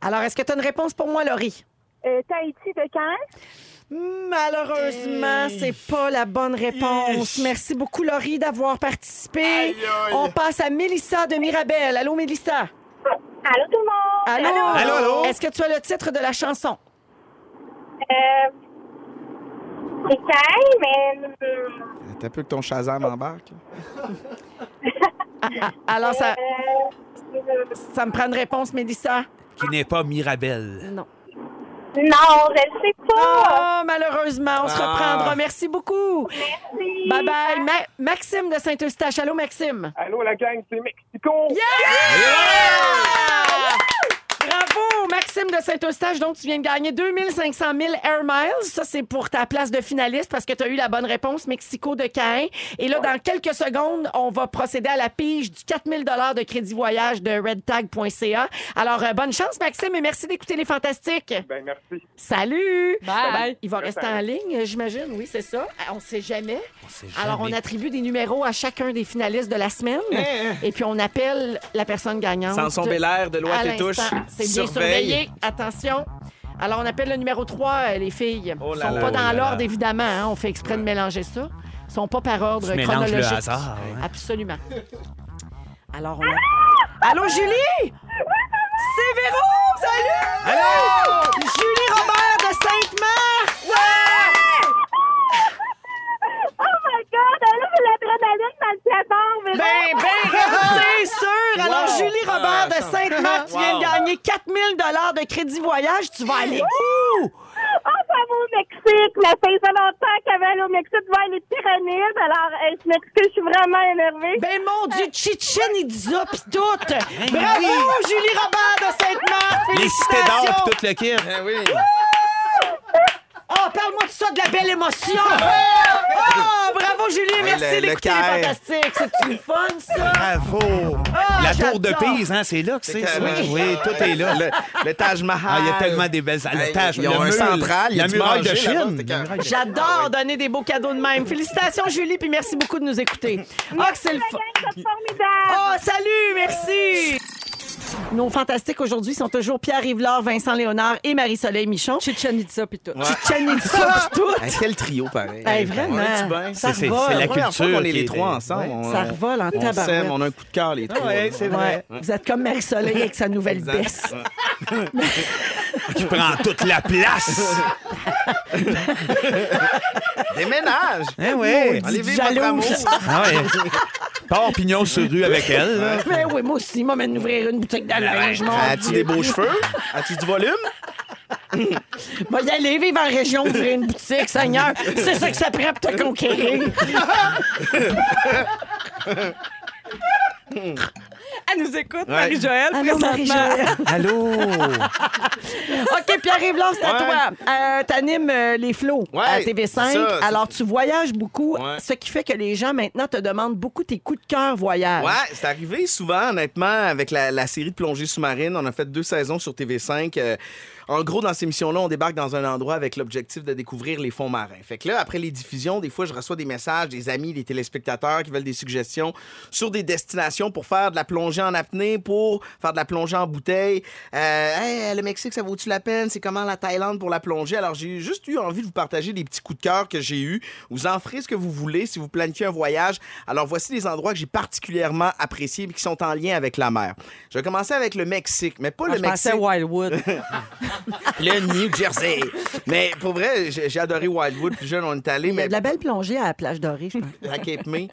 Alors, est-ce que tu as une réponse pour moi, Laurie? Euh, Tahiti de quand? Malheureusement, c'est pas la bonne réponse. Merci beaucoup, Laurie, d'avoir participé. On passe à Mélissa de Mirabel. Allô, Mélissa? Allô, tout le monde? Allô? Allô, allô? Est-ce que tu as le titre de la chanson? Euh, c'est quand, mais... hum, T'as peu que ton Shazam embarque. Alors, ça, euh, ça me prend une réponse, Mélissa? Qui n'est pas Mirabelle. Non. Non, je ne sais pas. Oh, malheureusement, on se Ah. reprendra. Merci beaucoup. Merci. Bye bye. Ma- Maxime de Saint-Eustache. Allô, Maxime? Allô, la gang, c'est Mexico. Bravo, Maxime de Saint-Eustache. Donc, tu viens de gagner 2500 000 Air Miles. Ça, c'est pour ta place de finaliste parce que tu as eu la bonne réponse, Mexico de Caen. Et là, dans quelques secondes, on va procéder à la pige du 4000 de crédit voyage de redtag.ca. Alors, euh, bonne chance, Maxime, et merci d'écouter les Fantastiques. Ben, merci. Salut! Bye. Il va rester en ligne, j'imagine. Oui, c'est ça. On ne sait jamais. Alors, on jamais. attribue des numéros à chacun des finalistes de la semaine. Et puis, on appelle la personne gagnante. Sanson Belair de Loi À Tétouche. C'est bien Surveille. surveillé. Attention. Alors, on appelle le numéro 3, euh, les filles. Oh là sont là, pas oh dans là l'ordre, évidemment. hein. On fait exprès de mélanger ça. Ils sont pas par ordre Tu mélanges chronologique. le hasard, hein. Absolument. Alors, on a... Allô, Julie? C'est Véro! Salut! Allô! Julie Robert de Sainte-Marthe! Oh my God! Là, c'est l'adrénaline dans le platform. mais Ben, ben, c'est sûr! Alors, Wow. Julie Robert de Ah, Sainte-Marthe, tu viens de Wow. gagner 4000 de crédit voyage. Tu vas aller où? Oh, ça va au Mexique. Mais ça faisait longtemps qu'elle avait allé au Mexique voir les pyramides. Alors, euh, je m'excuse, je suis vraiment énervée. Ben mon Dieu, Chichen Itza pis tout! Bravo, Julie Robert de Sainte-Marthe! Les cités d'or Félicitations! puis tout le kit. Eh oui. Oh, parle-moi de ça, de la belle émotion! Oh, bravo, Julie, merci le- le d'écouter les fantastiques. C'est une fun, ça! Bravo! Ah, la tour de. Pise, hein, c'est là que c'est ça? Oui. Oui, tout est là. Le, le Taj Mahal. Ah, il y a tellement des belles. Le Taj, ils ont le un central, il y a la du muraille de Chine. J'adore donner des beaux cadeaux de même. Félicitations, Julie, puis merci beaucoup de nous écouter. Ah, que c'est le fun! Oh, salut, merci! Nos fantastiques aujourd'hui sont toujours Pierre Rivlard, Vincent Léonard et Marie-Soleil Michon. Chichen Itza puis tout. Chichen Itza pis tout. Hey, quel trio, pareil. Hey, vraiment. On C'est- c'est- revole. c'est la La première fois culture qu'on est qui les trois ensemble. Ouais. on- Ça revole en on tabarouette. s'aime, on a un coup de cœur, les trois. Ouais, c'est vrai. Ouais. Vous êtes comme Marie-Soleil avec sa nouvelle Exact. baisse. Qui prend toute la place. Déménage! Ouais. Allez vivre votre amour! Ah ouais. Pas pignon sur rue avec elle. là. Mais oui, moi aussi, moi, m'en ouvrir une boutique de linge. mon As-tu Dieu. des beaux cheveux? As-tu du volume? Moi, y aller vivre en région, ouvrir une boutique, Seigneur. C'est ça que ça prend pour te conquérir. Elle nous écoute, Ouais. Marie-Joëlle, Allô, présentement. Marie-Joëlle. Allô? OK, Pierre Rivlard, c'est à Ouais. toi. Euh, T'animes euh, les flots Ouais, à TV5. ça, c'est- Alors, tu voyages beaucoup, Ouais. ce qui fait que les gens, maintenant, te demandent beaucoup tes coups de cœur voyage. Ouais, c'est arrivé souvent, honnêtement, avec la, la série de plongée sous-marine. On a fait deux saisons sur TV5. Euh, En gros, dans ces missions-là, on débarque dans un endroit avec l'objectif de découvrir les fonds marins. Fait que là, après les diffusions, des fois, je reçois des messages des amis, des téléspectateurs qui veulent des suggestions sur des destinations pour faire de la plongée en apnée, pour faire de la plongée en bouteille. Euh, Hey, le Mexique, ça vaut-tu la peine? C'est comment la Thaïlande pour la plongée? Alors, j'ai juste eu envie de vous partager des petits coups de cœur que j'ai eus. Vous en ferez ce que vous voulez si vous planifiez un voyage. Alors, voici les endroits que j'ai particulièrement appréciés et qui sont en lien avec la mer. Je vais commencer avec le Mexique, mais pas Moi, le je Mexique. Wildwood. Le New Jersey. mais pour vrai, j'ai j'ai adoré Wildwood. Plus jeune, on est allé, Il y a mais de la belle plongée à la plage dorée, je pense. à Cape May.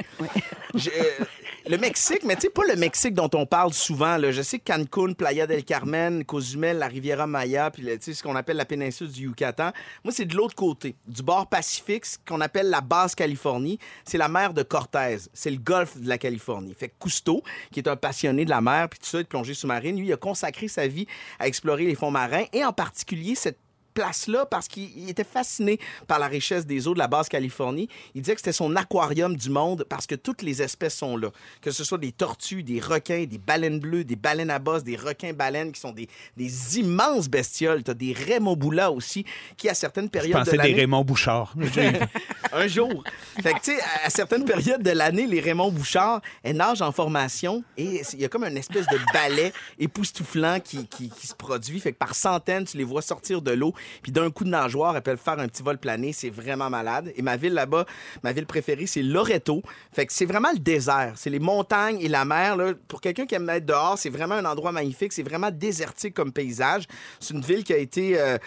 Le Mexique, mais tu sais, pas le Mexique dont on parle souvent. Je sais que Cancun, Playa del Carmen, Cozumel, la Riviera Maya, puis ce qu'on appelle la péninsule du Yucatan. Moi, c'est de l'autre côté, du bord Pacifique, ce qu'on appelle la basse Californie. C'est la mer de Cortez. C'est le golfe de la Californie. Fait que Cousteau, qui est un passionné de la mer, puis tout ça, de plongée sous-marine, lui, il a consacré sa vie à explorer les fonds marins et en particulier cette place-là parce qu'il il était fasciné par la richesse des eaux de la basse Californie. Il disait que c'était son aquarium du monde parce que toutes les espèces sont là. Que ce soit des tortues, des requins, des baleines bleues, des baleines à bosse, des requins-baleines qui sont des, des immenses bestioles. Tu as des rémoboulas aussi qui, à certaines Je périodes de pensais des. Raymond Bouchard. un jour. Fait que, tu sais, à- certaines périodes de l'année, les Raymond Bouchard, elles nagent en formation et il y a comme une espèce de balai époustouflant qui, se produit. Fait que par centaines, tu les vois sortir de l'eau. Puis d'un coup de nageoire, elles peuvent faire un petit vol plané. C'est vraiment malade. Et ma ville là-bas, ma ville préférée, c'est Loreto. Fait que c'est vraiment le désert. C'est les montagnes et la mer. Là. Pour quelqu'un qui aime être dehors, c'est vraiment un endroit magnifique. C'est vraiment désertique comme paysage. C'est une ville qui a été euh,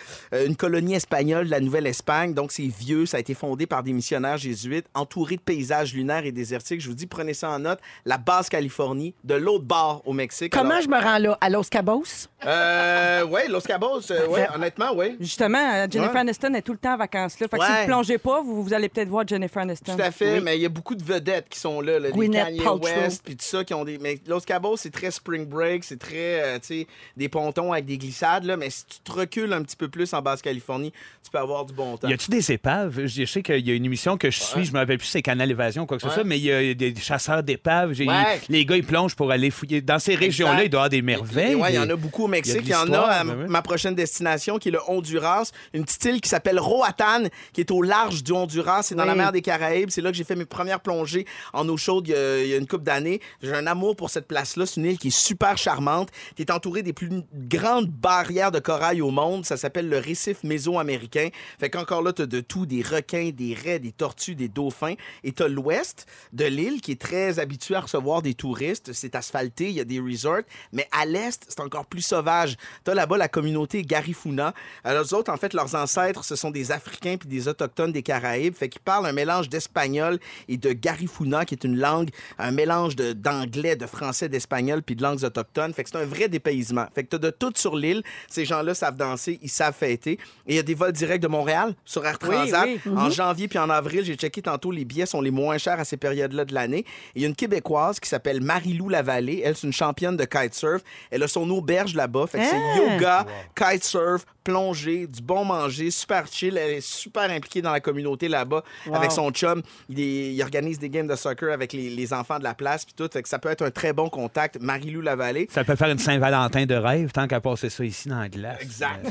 une colonie espagnole de la Nouvelle-Espagne. Donc, c'est vieux. Ça a été fondé par des missionnaires jésuites, entouré de paysages lunaires et désertiques. Je vous dis, prenez ça en note. La basse Californie, de l'autre bord au Mexique. Comment Alors, je me rends là? À Los Cabos? Euh, ouais, Los Cabos, euh, ouais, honnêtement, ouais. Justement, euh, Jennifer Ouais. Aniston est tout le temps en vacances là. Fait que si vous plongez pas, vous, vous allez peut-être voir Jennifer Aniston. Tout à fait, Oui. mais il y a beaucoup de vedettes qui sont là, là des Gwyneth Kanye. West, puis tout ça, qui ont des... Mais Los Cabos, c'est très spring break, c'est très, euh, tu sais, des pontons avec des glissades, là, mais si tu te recules un petit peu plus en Basse-Californie, tu peux avoir du bon temps. Y a-tu des épaves? Je je sais qu'il y a une émission que je suis, je me rappelle plus c'est Canal Évasion ou quoi que ce soit, mais il y a des chasseurs d'épaves. J'ai- Ouais. Les gars, ils plongent pour aller fouiller. Dans ces régions-là, il doit y avoir des merveilles. Ouais, il y en a beaucoup au Mexique. Il y en a à l'histoire, ben oui. ma prochaine destination, qui est le Honduras. Une petite île qui s'appelle Roatan, qui est au large du Honduras. C'est dans la mer des Caraïbes. C'est là que j'ai fait mes premières plongées en eau chaude il y a, il y a une couple d'années. J'ai un amour pour cette place-là. C'est une île qui est super charmante. Tu es entouré des plus grandes barrières de corail au monde. Ça s'appelle le récif mésoaméricain. Fait qu'encore là, tu as de tout, des requins, des raies, des tortues, des dauphins. Et tu as l'ouest de l'île qui est très habitué à recevoir des touristes. C'est asphalté, il y a des resorts. Mais à l'est, c'est encore plus sauvage. Tu as là-bas la communauté Garifuna. Alors, eux autres, en fait, leurs ancêtres, ce sont des Africains puis des Autochtones des Caraïbes. Fait qu'ils parlent un mélange d'espagnol et de Garifuna, qui est une langue, un mélange d'anglais, de, français, d'espagnol puis de langues autochtones. Fait que c'est un vrai dépaysement. Fait que tu as de tout sur l'île. Ces gens-là savent danser, ils savent fêter. Et il y a des vols directs de Montréal sur Air Transat. oui. En janvier puis en avril, j'ai checké tantôt, les billets sont les moins chers à ces périodes-là de l'année. Il y a une Québécoise qui s'appelle Marie-Lou Lavallée. Elle, c'est une championne de kitesurf. Elle a son auberge là-bas. Fait que c'est yoga, kitesurf, plongée, du bon manger, super chill. Elle est super impliquée dans la communauté là-bas avec son chum. Il, est- il organise des games de soccer avec les, les enfants de la place puis tout. Fait que ça peut être un très bon contact. Marie-Lou Lavallée. Ça peut faire une Saint-Valentin de rêve tant qu'à passer ça ici dans la glace. Exact.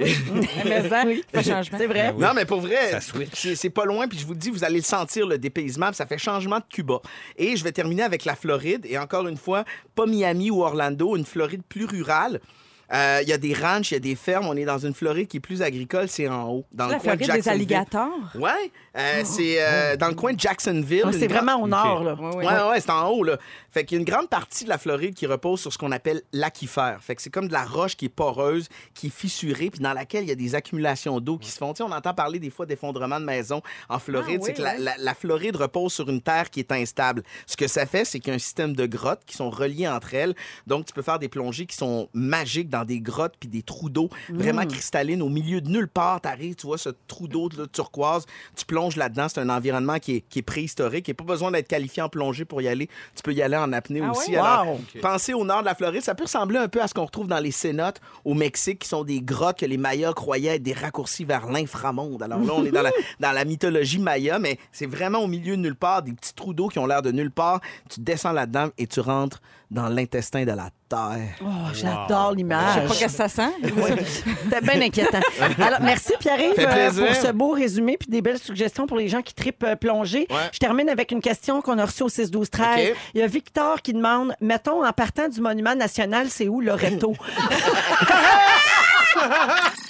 C'est vrai. Ben oui. Non, mais pour vrai, c'est c'est pas loin. Puis je vous le dis, vous allez le sentir, le dépaysement. ça fait changement de Cuba. Et je vais terminer avec la Floride. Et encore une fois, pas Miami ou Orlando, une Floride plus rurale. Euh, Il y a des ranchs, il y a des fermes. On est dans une Floride qui est plus agricole, c'est en haut. Dans La le coin de des Jacksonville. alligators? Ouais, euh, c'est euh, dans le coin de Jacksonville. Ah, c'est grande- vraiment au nord, là. Oui, oui. Ouais, ouais, c'est en haut, là. Fait qu'il y a une grande partie de la Floride qui repose sur ce qu'on appelle l'aquifère. Fait que c'est comme de la roche qui est poreuse, qui est fissurée, puis dans laquelle il y a des accumulations d'eau qui se font. Tu sais, on entend parler des fois d'effondrement de maisons en Floride. Ah, c'est oui, que la, ouais. la- la Floride repose sur une terre qui est instable. Ce que ça fait, c'est qu'il y a un système de grottes qui sont reliées entre elles. Donc, tu peux faire des plongées qui sont magiques dans des grottes puis des trous d'eau vraiment cristallines au milieu de nulle part. T'arrives, tu vois ce trou d'eau là, turquoise, tu plonges là-dedans. C'est un environnement qui est, qui est préhistorique. Il n'y a pas besoin d'être qualifié en plongée pour y aller. Tu peux y aller en apnée Ah aussi. Alors, Wow. pensez au nord de la Floride. Ça peut ressembler un peu à ce qu'on retrouve dans les cénotes au Mexique, qui sont des grottes que les Mayas croyaient être des raccourcis vers l'inframonde. Alors là, on est dans la, dans la mythologie Maya, mais c'est vraiment au milieu de nulle part, des petits trous d'eau qui ont l'air de nulle part. Tu descends là-dedans et tu rentres dans l'intestin de la terre. Oh, j'adore Je l'image. sais pas qu'est-ce que ça sent. C'était bien inquiétant. Alors, merci Pierre-Yves euh, pour ce beau résumé puis des belles suggestions pour les gens qui tripent euh, plongée. Ouais. Je termine avec une question qu'on a reçue au 6 12 13. OK. Il y a Victor qui demande mettons en partant du monument national, c'est où Loreto?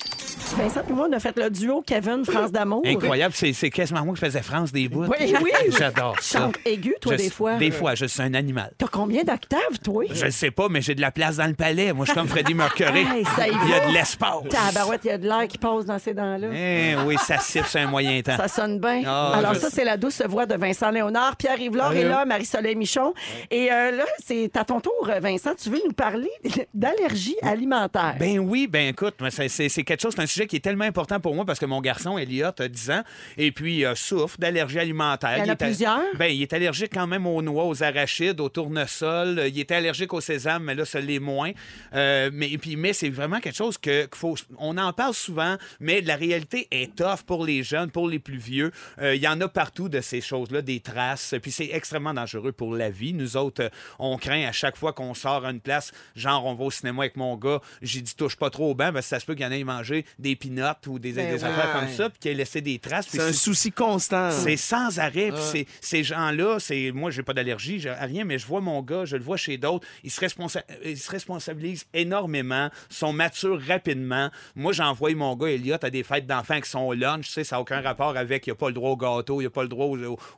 Vincent et moi, on a fait le duo Kevin France d'amour. Incroyable, c'est c'est quasiment moi qui faisais France des bouts. Oui, oui. J'adore ça. Chante aigu, toi, Je- des fois. Des fois, je suis un animal. T'as combien d'octaves, toi? Je ne sais pas, mais j'ai de la place dans le palais. Moi, je suis comme Freddie Mercury. Hey, ça y Il y a de l'espace. Tabarouette, il y a de l'air qui passe dans ces dents-là. Eh oui, ça siffle sur un moyen temps. Ça sonne bien. Ah, Alors, je ça, c'est la douce voix de Vincent Léonard. Pierre Rivlard est là, Marie-Soleil Michon. Et euh, là, c'est à ton tour, Vincent. Tu veux nous parler d'allergie alimentaire. Ben oui, ben écoute, c'est- c'est c'est quelque chose, c'est un sujet qui est tellement important pour moi parce que mon garçon, Elliot, a 10 ans et puis euh, souffre d'allergie alimentaire. Il y en a est plusieurs? Ben, il est allergique quand même aux noix, aux arachides, aux tournesols. Euh, Il est allergique au sésame, mais là, ça l'est moins. Euh, mais, puis, mais c'est vraiment quelque chose que qu'il faut. On en parle souvent, mais la réalité est tough pour les jeunes, pour les plus vieux. Euh, Il y en a partout de ces choses-là, des traces. Puis c'est extrêmement dangereux pour la vie. Nous autres, on craint à chaque fois qu'on sort à une place, genre on va au cinéma avec mon gars, j'ai dit touche pas trop au banc parce que ça se peut qu'il y en ait mangé des pinottes ou des, Ben des affaires comme ça, puis qu'il ait laissé des traces. C'est un souci constant. c'est sans arrêt. Puis c'est- ces gens-là, c'est moi, j'ai pas d'allergie, j'ai rien, mais je vois mon gars, je le vois chez d'autres. Ils se, responsa- ils se responsabilisent énormément, sont matures rapidement. Moi, j'envoie mon gars Elliot à des fêtes d'enfants qui sont au lunch. Tu sais, ça n'a aucun rapport avec. Il n'y a pas le droit au gâteau, il n'y a pas le droit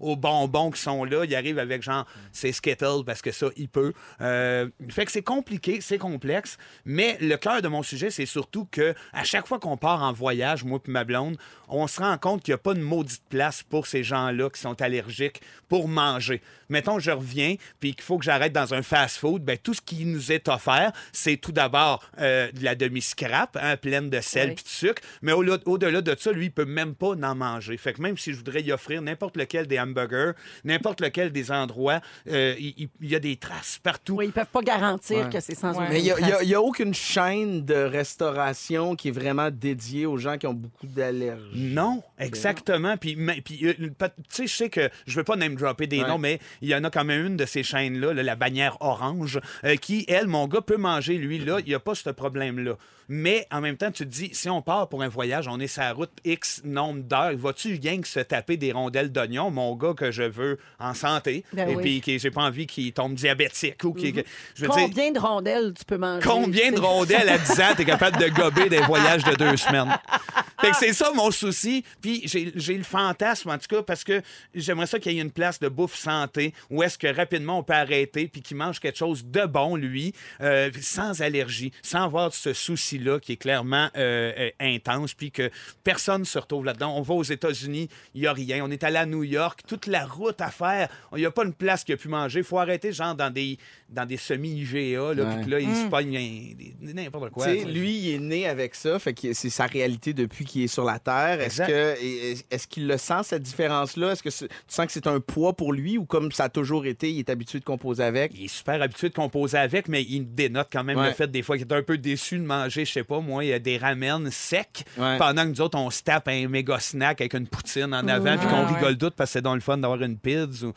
aux, bonbons qui sont là. Il arrive avec genre, c'est Skittle parce que ça, il peut. Euh, fait que c'est compliqué, c'est complexe. Mais le cœur de mon sujet, c'est surtout que à chaque fois qu'on part en voyage, moi et ma blonde, on se rend compte qu'il n'y a pas de maudite place pour ces gens-là qui sont allergiques pour manger. Mettons, je reviens, puis qu'il faut que j'arrête dans un fast-food, ben, tout ce qui nous est offert, c'est tout d'abord euh, de la demi-scrap, hein, pleine de sel Oui. puis de sucre, mais au- au-delà de ça, lui, il peut même pas en manger. Fait que même si je voudrais y offrir n'importe lequel des hamburgers, n'importe lequel des endroits, euh, il y, a des traces partout. Oui, ils peuvent pas garantir Ouais. que c'est sans Ouais. Mais il n'y a, trace. il y a aucune chaîne de restauration qui est vraiment dédiée aux gens qui ont beaucoup d'allergies. Non, exactement. Puis, mais- puis, euh, tu sais, je sais que je veux pas name dropper des Ouais. noms, mais il y en a quand même une de ces chaînes-là, là, la bannière orange, euh, qui, elle, mon gars peut manger, lui, là, il n'y a pas ce problème-là. Mais en même temps, tu te dis, si on part pour un voyage, on est sur la route X nombre d'heures, vas-tu rien que se taper des rondelles d'oignon, mon gars que je veux en santé, Ben et oui. puis que j'ai pas envie qu'il tombe diabétique ou qu'il. je veux dire, Combien de rondelles tu peux manger? Combien de rondelles à 10 ans t'es capable de gober des voyages de deux semaines? Fait que c'est ça mon souci. Puis j'ai le fantasme, en tout cas, parce que j'aimerais ça qu'il y ait une place de bouffe santé où est-ce que rapidement on peut arrêter puis qu'il mange quelque chose de bon, lui, euh, sans allergie, sans avoir ce souci-là qui est clairement euh, euh, intense, puis que personne ne se retrouve là-dedans. On va aux États-Unis, il n'y a rien. On est allé à New York, toute la route à faire. Il n'y a pas une place qui a pu manger. Il faut arrêter, genre, dans des, dans des semi-IGA, là, puis que là, il se pogne un- des- n'importe quoi. Tu sais, lui, il est né avec ça, fait que c'est sa réalité depuis qu'il est sur la Terre. Est-ce que est- est-ce qu'il le sent cette différence-là? Est-ce que tu sens que c'est un poids pour lui ou comme ça a toujours été, il est habitué de composer avec? Il est super habitué de composer avec, mais il dénote quand même Ouais. le fait des fois qu'il est un peu déçu de manger, je sais pas, moi, il y a des ramen secs, Ouais. pendant que nous autres, on se tape un méga snack avec une poutine en avant, puis qu'on ouais. rigole toutes parce que c'est dans le fun d'avoir une pizza. ou-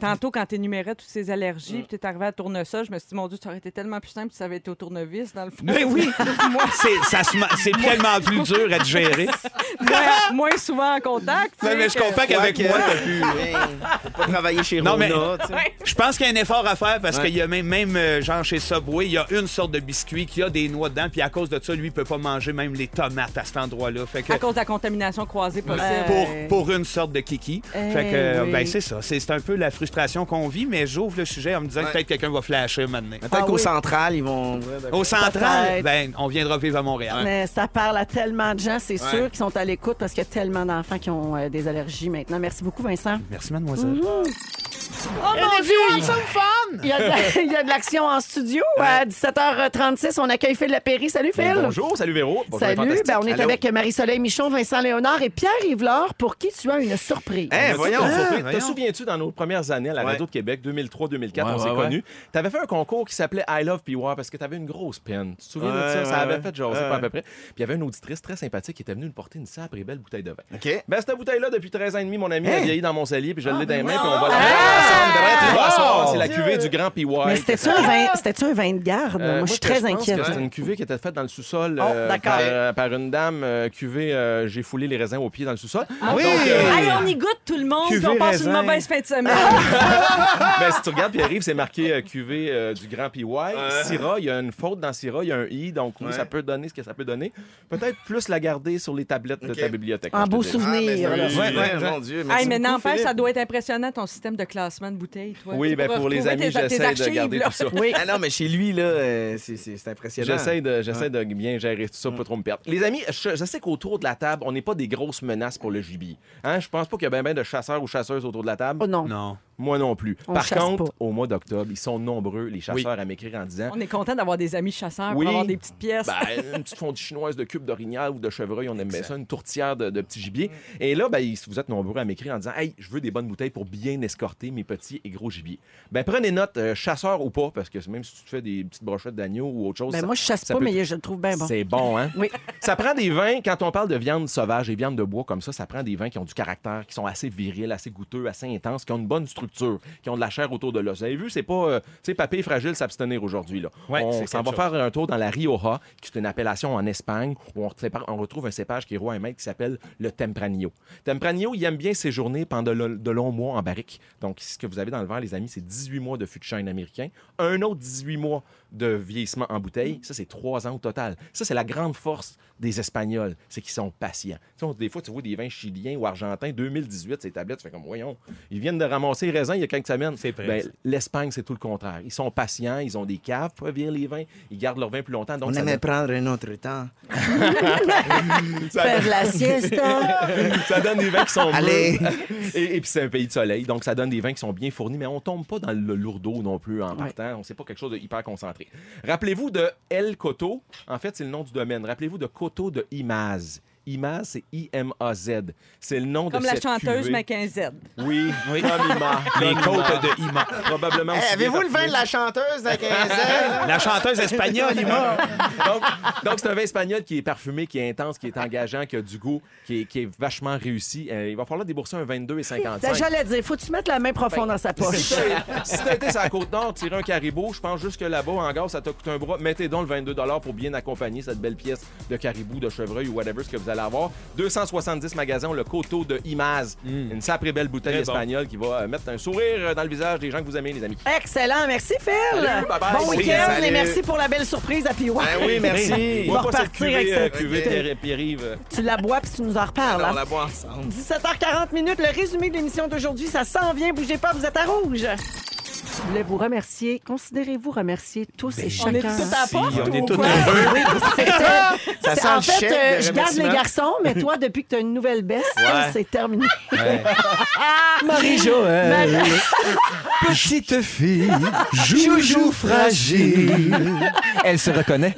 Tantôt, quand tu énumérais toutes ces allergies, puis tu arrivé à tournesol, je me suis dit, mon Dieu, ça aurait été tellement plus simple si ça avait été au tournevis, dans le fond. Ben oui, ma- c'est tellement plus dur à digérer. moins, moins souvent en contact. sais, mais je que- comprends qu'avec Ouais, moi, t'as pu, pas travailler chez Non, Rona, mais-. Je pense qu'il y a un effort à faire parce Ouais. qu'il y a même, même euh, genre chez Subway, il y a une sorte de biscuit qui a des noix dedans, puis à cause de ça, lui, il peut pas manger même les tomates à cet endroit-là. Que À cause de la contamination croisée possible. pour, Euh, pour une sorte de kiki. Fait que, euh, oui. ben, c'est ça. C'est, un peu la frustration qu'on vit, mais j'ouvre le sujet en me disant que peut-être quelqu'un va flasher maintenant. Peut-être Ah qu'au oui. central, ils vont. Au central, ben, on viendra vivre à Montréal. Mais ça parle à tellement de gens, c'est Ouais. sûr, qui sont à l'écoute parce qu'il y a tellement d'enfants qui ont euh, des allergies maintenant. Merci beaucoup, Vincent. Merci, mademoiselle. Mon Dieu! Il y a de la- il y a de l'action en studio. À 17h36, on accueille Phil Lapéry. Salut, Phil. Ben, bonjour, salut Véro. Bonjour, Salut, ben, on est Allô? avec Marie-Soleil Michon, Vincent Léonard et Pierre Yvelard pour qui tu as une surprise. Hein, voyons. Voyons. Te souviens-tu, dans nos premières années à la Ouais. Radio de Québec, 2003-2004, Ouais, on s'est ouais, connus, tu avais fait un concours qui s'appelait I Love PY parce que tu avais une grosse peine. Tu te souviens de ça? ouais, ça avait ouais. fait jaser Ouais, pas à peu près. Puis il y avait une auditrice très sympathique qui était venue nous porter une sacrée belle bouteille de vin. OK. Ben, cette bouteille-là, depuis 13 ans et demi, mon ami, a vieilli dans mon cellier, puis je l'ai dans les mains, ben puis on va la! Ah, Wow! C'est la cuvée du grand PY. Mais c'était-tu un, vin- c'était-tu un vin de garde? Euh, Moi, je suis très inquiète. C'était une cuvée qui était faite dans le sous-sol Oh, euh, par, euh, par une dame euh, cuvée. euh, J'ai foulé les raisins au pied dans le sous-sol. Oui! Euh, on y goûte tout le monde, puis on passe une mauvaise fin de semaine. ben, si tu regardes puis arrive, c'est marqué euh, cuvée euh, du grand PY. Syrah, il y a une faute dans Syrah, il y a un i, donc oui, Ouais. ça peut donner ce que ça peut donner. Peut-être plus la garder sur les tablettes de ta bibliothèque. Un beau souvenir. Ah, c'est- Ouais, mon. Dieu. Mais n'empêche, ça doit être impressionnant ton système de classement de bouteilles, toi. Oui, Tu ben, pourras pour les retrouver amis, tes- tes j'essaie de archives, garder là. tout ça. Oui. Ah non, mais chez lui, là, euh, c'est- c'est c'est impressionnant. J'essaie de, j'essaie de bien gérer tout ça, pas trop me perdre. Les amis, je, je sais qu'autour de la table, on n'est pas des grosses menaces pour le gibier. Hein? Je pense pas qu'il y a bien ben de chasseurs ou chasseuses autour de la table. Oh non. Non. Moi non plus. On Par contre, pas. au mois d'octobre, ils sont nombreux, les chasseurs, à m'écrire en disant On est content d'avoir des amis chasseurs Oui. pour avoir des petites pièces. Ben, une petite fondue chinoise de cube d'orignal ou de chevreuil, on aime bien ça, une tourtière de, de petit gibier. Et là, ben, vous êtes nombreux à m'écrire en disant Hey, je veux des bonnes bouteilles pour bien escorter mes petits et gros gibiers. Ben, prenez note, euh, chasseur ou pas, parce que même si tu te fais des petites brochettes d'agneau ou autre chose. Ben, ça- moi, je chasse pas, peut- mais je le trouve bien bon. C'est bon, hein? Oui. Ça prend des vins, quand on parle de viande sauvage et viande de bois comme ça, ça prend des vins qui ont du caractère, qui sont assez virils, assez goûteux, assez intenses, qui ont une bonne structure, qui ont de la chair autour de l'os. Vous avez vu, c'est pas, euh, tu sais, papier fragile s'abstenir aujourd'hui. Là. Ouais, on s'en va chose. faire un tour dans la Rioja, qui est une appellation en Espagne, où on, retrouve un cépage qui est roi et maître qui s'appelle le Tempranillo. Tempranillo, il aime bien séjourner pendant de, de longs mois en barrique. Donc, ce que vous avez dans le verre, les amis, c'est 18 mois de fût de chêne américain, un autre 18 mois de vieillissement en bouteille. Ça, c'est trois ans au total. Ça, c'est la grande force des Espagnols, c'est qu'ils sont patients. Tu sais, on- des fois, tu vois des vins chiliens ou argentins, 2018, ces tablettes, tu fais comme, voyons, ils viennent de ramasser il y a quelques semaines. Ben. L'Espagne, c'est tout le contraire. Ils sont patients, ils ont des caves pour vieillir les vins, ils gardent leur vin plus longtemps. Donc On aimait donne- prendre un autre temps. ça Faire la siesta. ça donne des vins qui sont Allez. Et, et puis c'est un pays de soleil, donc ça donne des vins qui sont bien fournis, mais on tombe pas dans le lourdeau non plus en partant. On sait pas quelque chose de hyper concentré. Rappelez-vous de El Coto. En fait, c'est le nom du domaine. Rappelez-vous de Coto de Imaz. Imaz, c'est I-M-A-Z. C'est le nom Comme de la cette chanteuse cuvée. Mackenzie. Oui, Oui. comme Ima. Les Comme côtes Ima. de Ima. Probablement aussi bien Avez-vous le vin de la chanteuse à 15 ans? La chanteuse espagnole, Ima. donc, c'est un vin espagnol qui est parfumé, qui est intense, qui est engageant, qui a du goût, qui est, qui est vachement réussi. Euh, il va falloir débourser un 22 et 55. Ben, J'allais dire, faut-tu mettre la main profonde dans sa poche? Si t'as- été sur la côte nord, tirer un caribou, je pense jusque là-bas, en gare, ça t'a coûté un bras. Mettez donc le 22 pour bien accompagner cette belle pièce de caribou, de chevreuil ou whatever ce que vous allez avoir. 270 magasins, le coteau de Imaz. Une sacrée belle bouteille Très bon. espagnole qui va euh, mettre un sourire euh, dans le visage des gens que vous aimez, les amis. Excellent. Merci, Phil. Salut. Bon week-end et merci pour la belle surprise à PY. Ben oui, merci. On va repartir avec euh, cette cuvée Tu la bois puis tu nous en reparles. Hein? on la boit ensemble. 17h40 minutes, le résumé de l'émission d'aujourd'hui, ça s'en vient. Bougez pas, vous êtes à rouge. Je voulais vous remercier. Considérez-vous remercier tous et On est chacun. tout à part. on est ou tous quoi? heureux. Oui, c'était- Ça c'est- sent en le fait, euh, de je garde les remerciement. garçons, mais toi, depuis que tu as une nouvelle baisse, c'est terminé. Marie-Joëlle, petite fille, joujou fragile. Elle se reconnaît.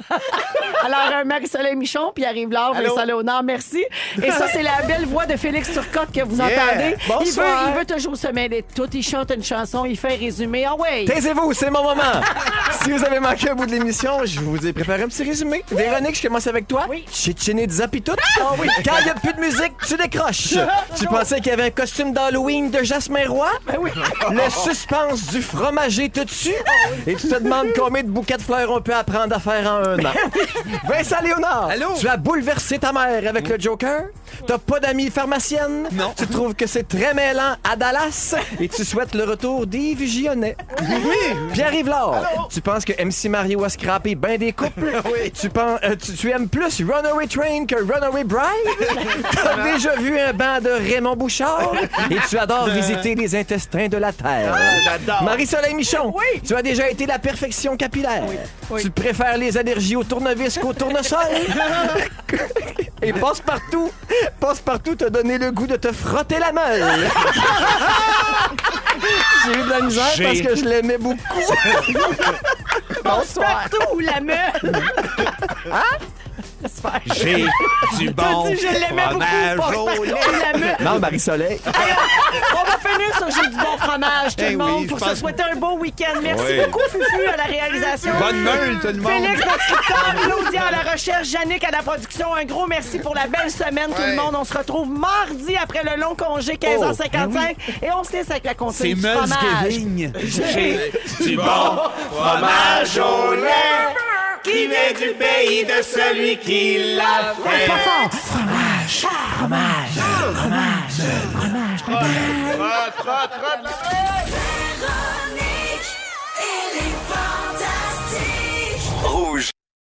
Alors, un Marie-Soleil Michon, puis arrive là, Vincent Léonard, merci. Et ça, c'est la belle voix de Félix Turcotte que vous Yeah. entendez. Il veut, Bonsoir. il veut toujours se mêler de tout. Il chante une chanson, il fait un résumé. Ah ouais! Taisez-vous, c'est mon moment. si vous avez manqué un bout de l'émission, je vous ai préparé un petit résumé. Véronique, je commence avec toi. Oui. Chichiné Zapitout. oui. Quand il n'y a plus de musique, tu décroches. tu pensais qu'il y avait un costume d'Halloween de Jasmin Roy? Ben oui. Le suspense du fromager te tue. Et tu te demandes combien de bouquets de fleurs on peut apprendre à faire en un an. Vincent Léonard, tu as bouleversé ta mère avec le Joker. T'as pas d'amis pharmacienne. Non. Tu trouves que c'est très mêlant à Dallas. Et tu souhaites le retour d'Yves Gionnet. Oui. Pierre-Yves Laure, tu penses que MC Mario a scrappé bien des couples? oui. Tu, penses, euh, tu, tu aimes plus Runaway Train que Runaway Bride? T'as déjà vu un banc de Raymond Bouchard? Et tu adores visiter les intestins de la Terre. Marie-Soleil Michon, tu as déjà été la perfection capillaire. Tu préfères les allergies au tournevis qu'au tournesol? Et passe-partout, passe-partout t'a donné le goût de te frotter la meule. J'ai eu de la misère parce que je l'aimais beaucoup. Bonsoir. Partout, la meule. Faire. J'ai du bon dit, je l'aimais fromage beaucoup, au lait. Non, Marie-Soleil. On va finir sur J'ai du bon fromage, tout Eh le oui, monde, je pour pense- se souhaiter un beau week-end. Merci Oui. beaucoup, Fufu, à la réalisation. Bonne meule, tout le monde. Félix, notre scripteur, Claudia à la recherche, Yannick à la production. Un gros merci pour la belle semaine, tout le monde. On se retrouve mardi après le long congé, 15h55. Et on se laisse avec la C'est du fromage. J'ai du bon fromage au lait qui vient du pays de celui qui il l'a fait. Fort. Fromage. Fromage. Fromage. Fromage. Fromage. Fromage. Rouge.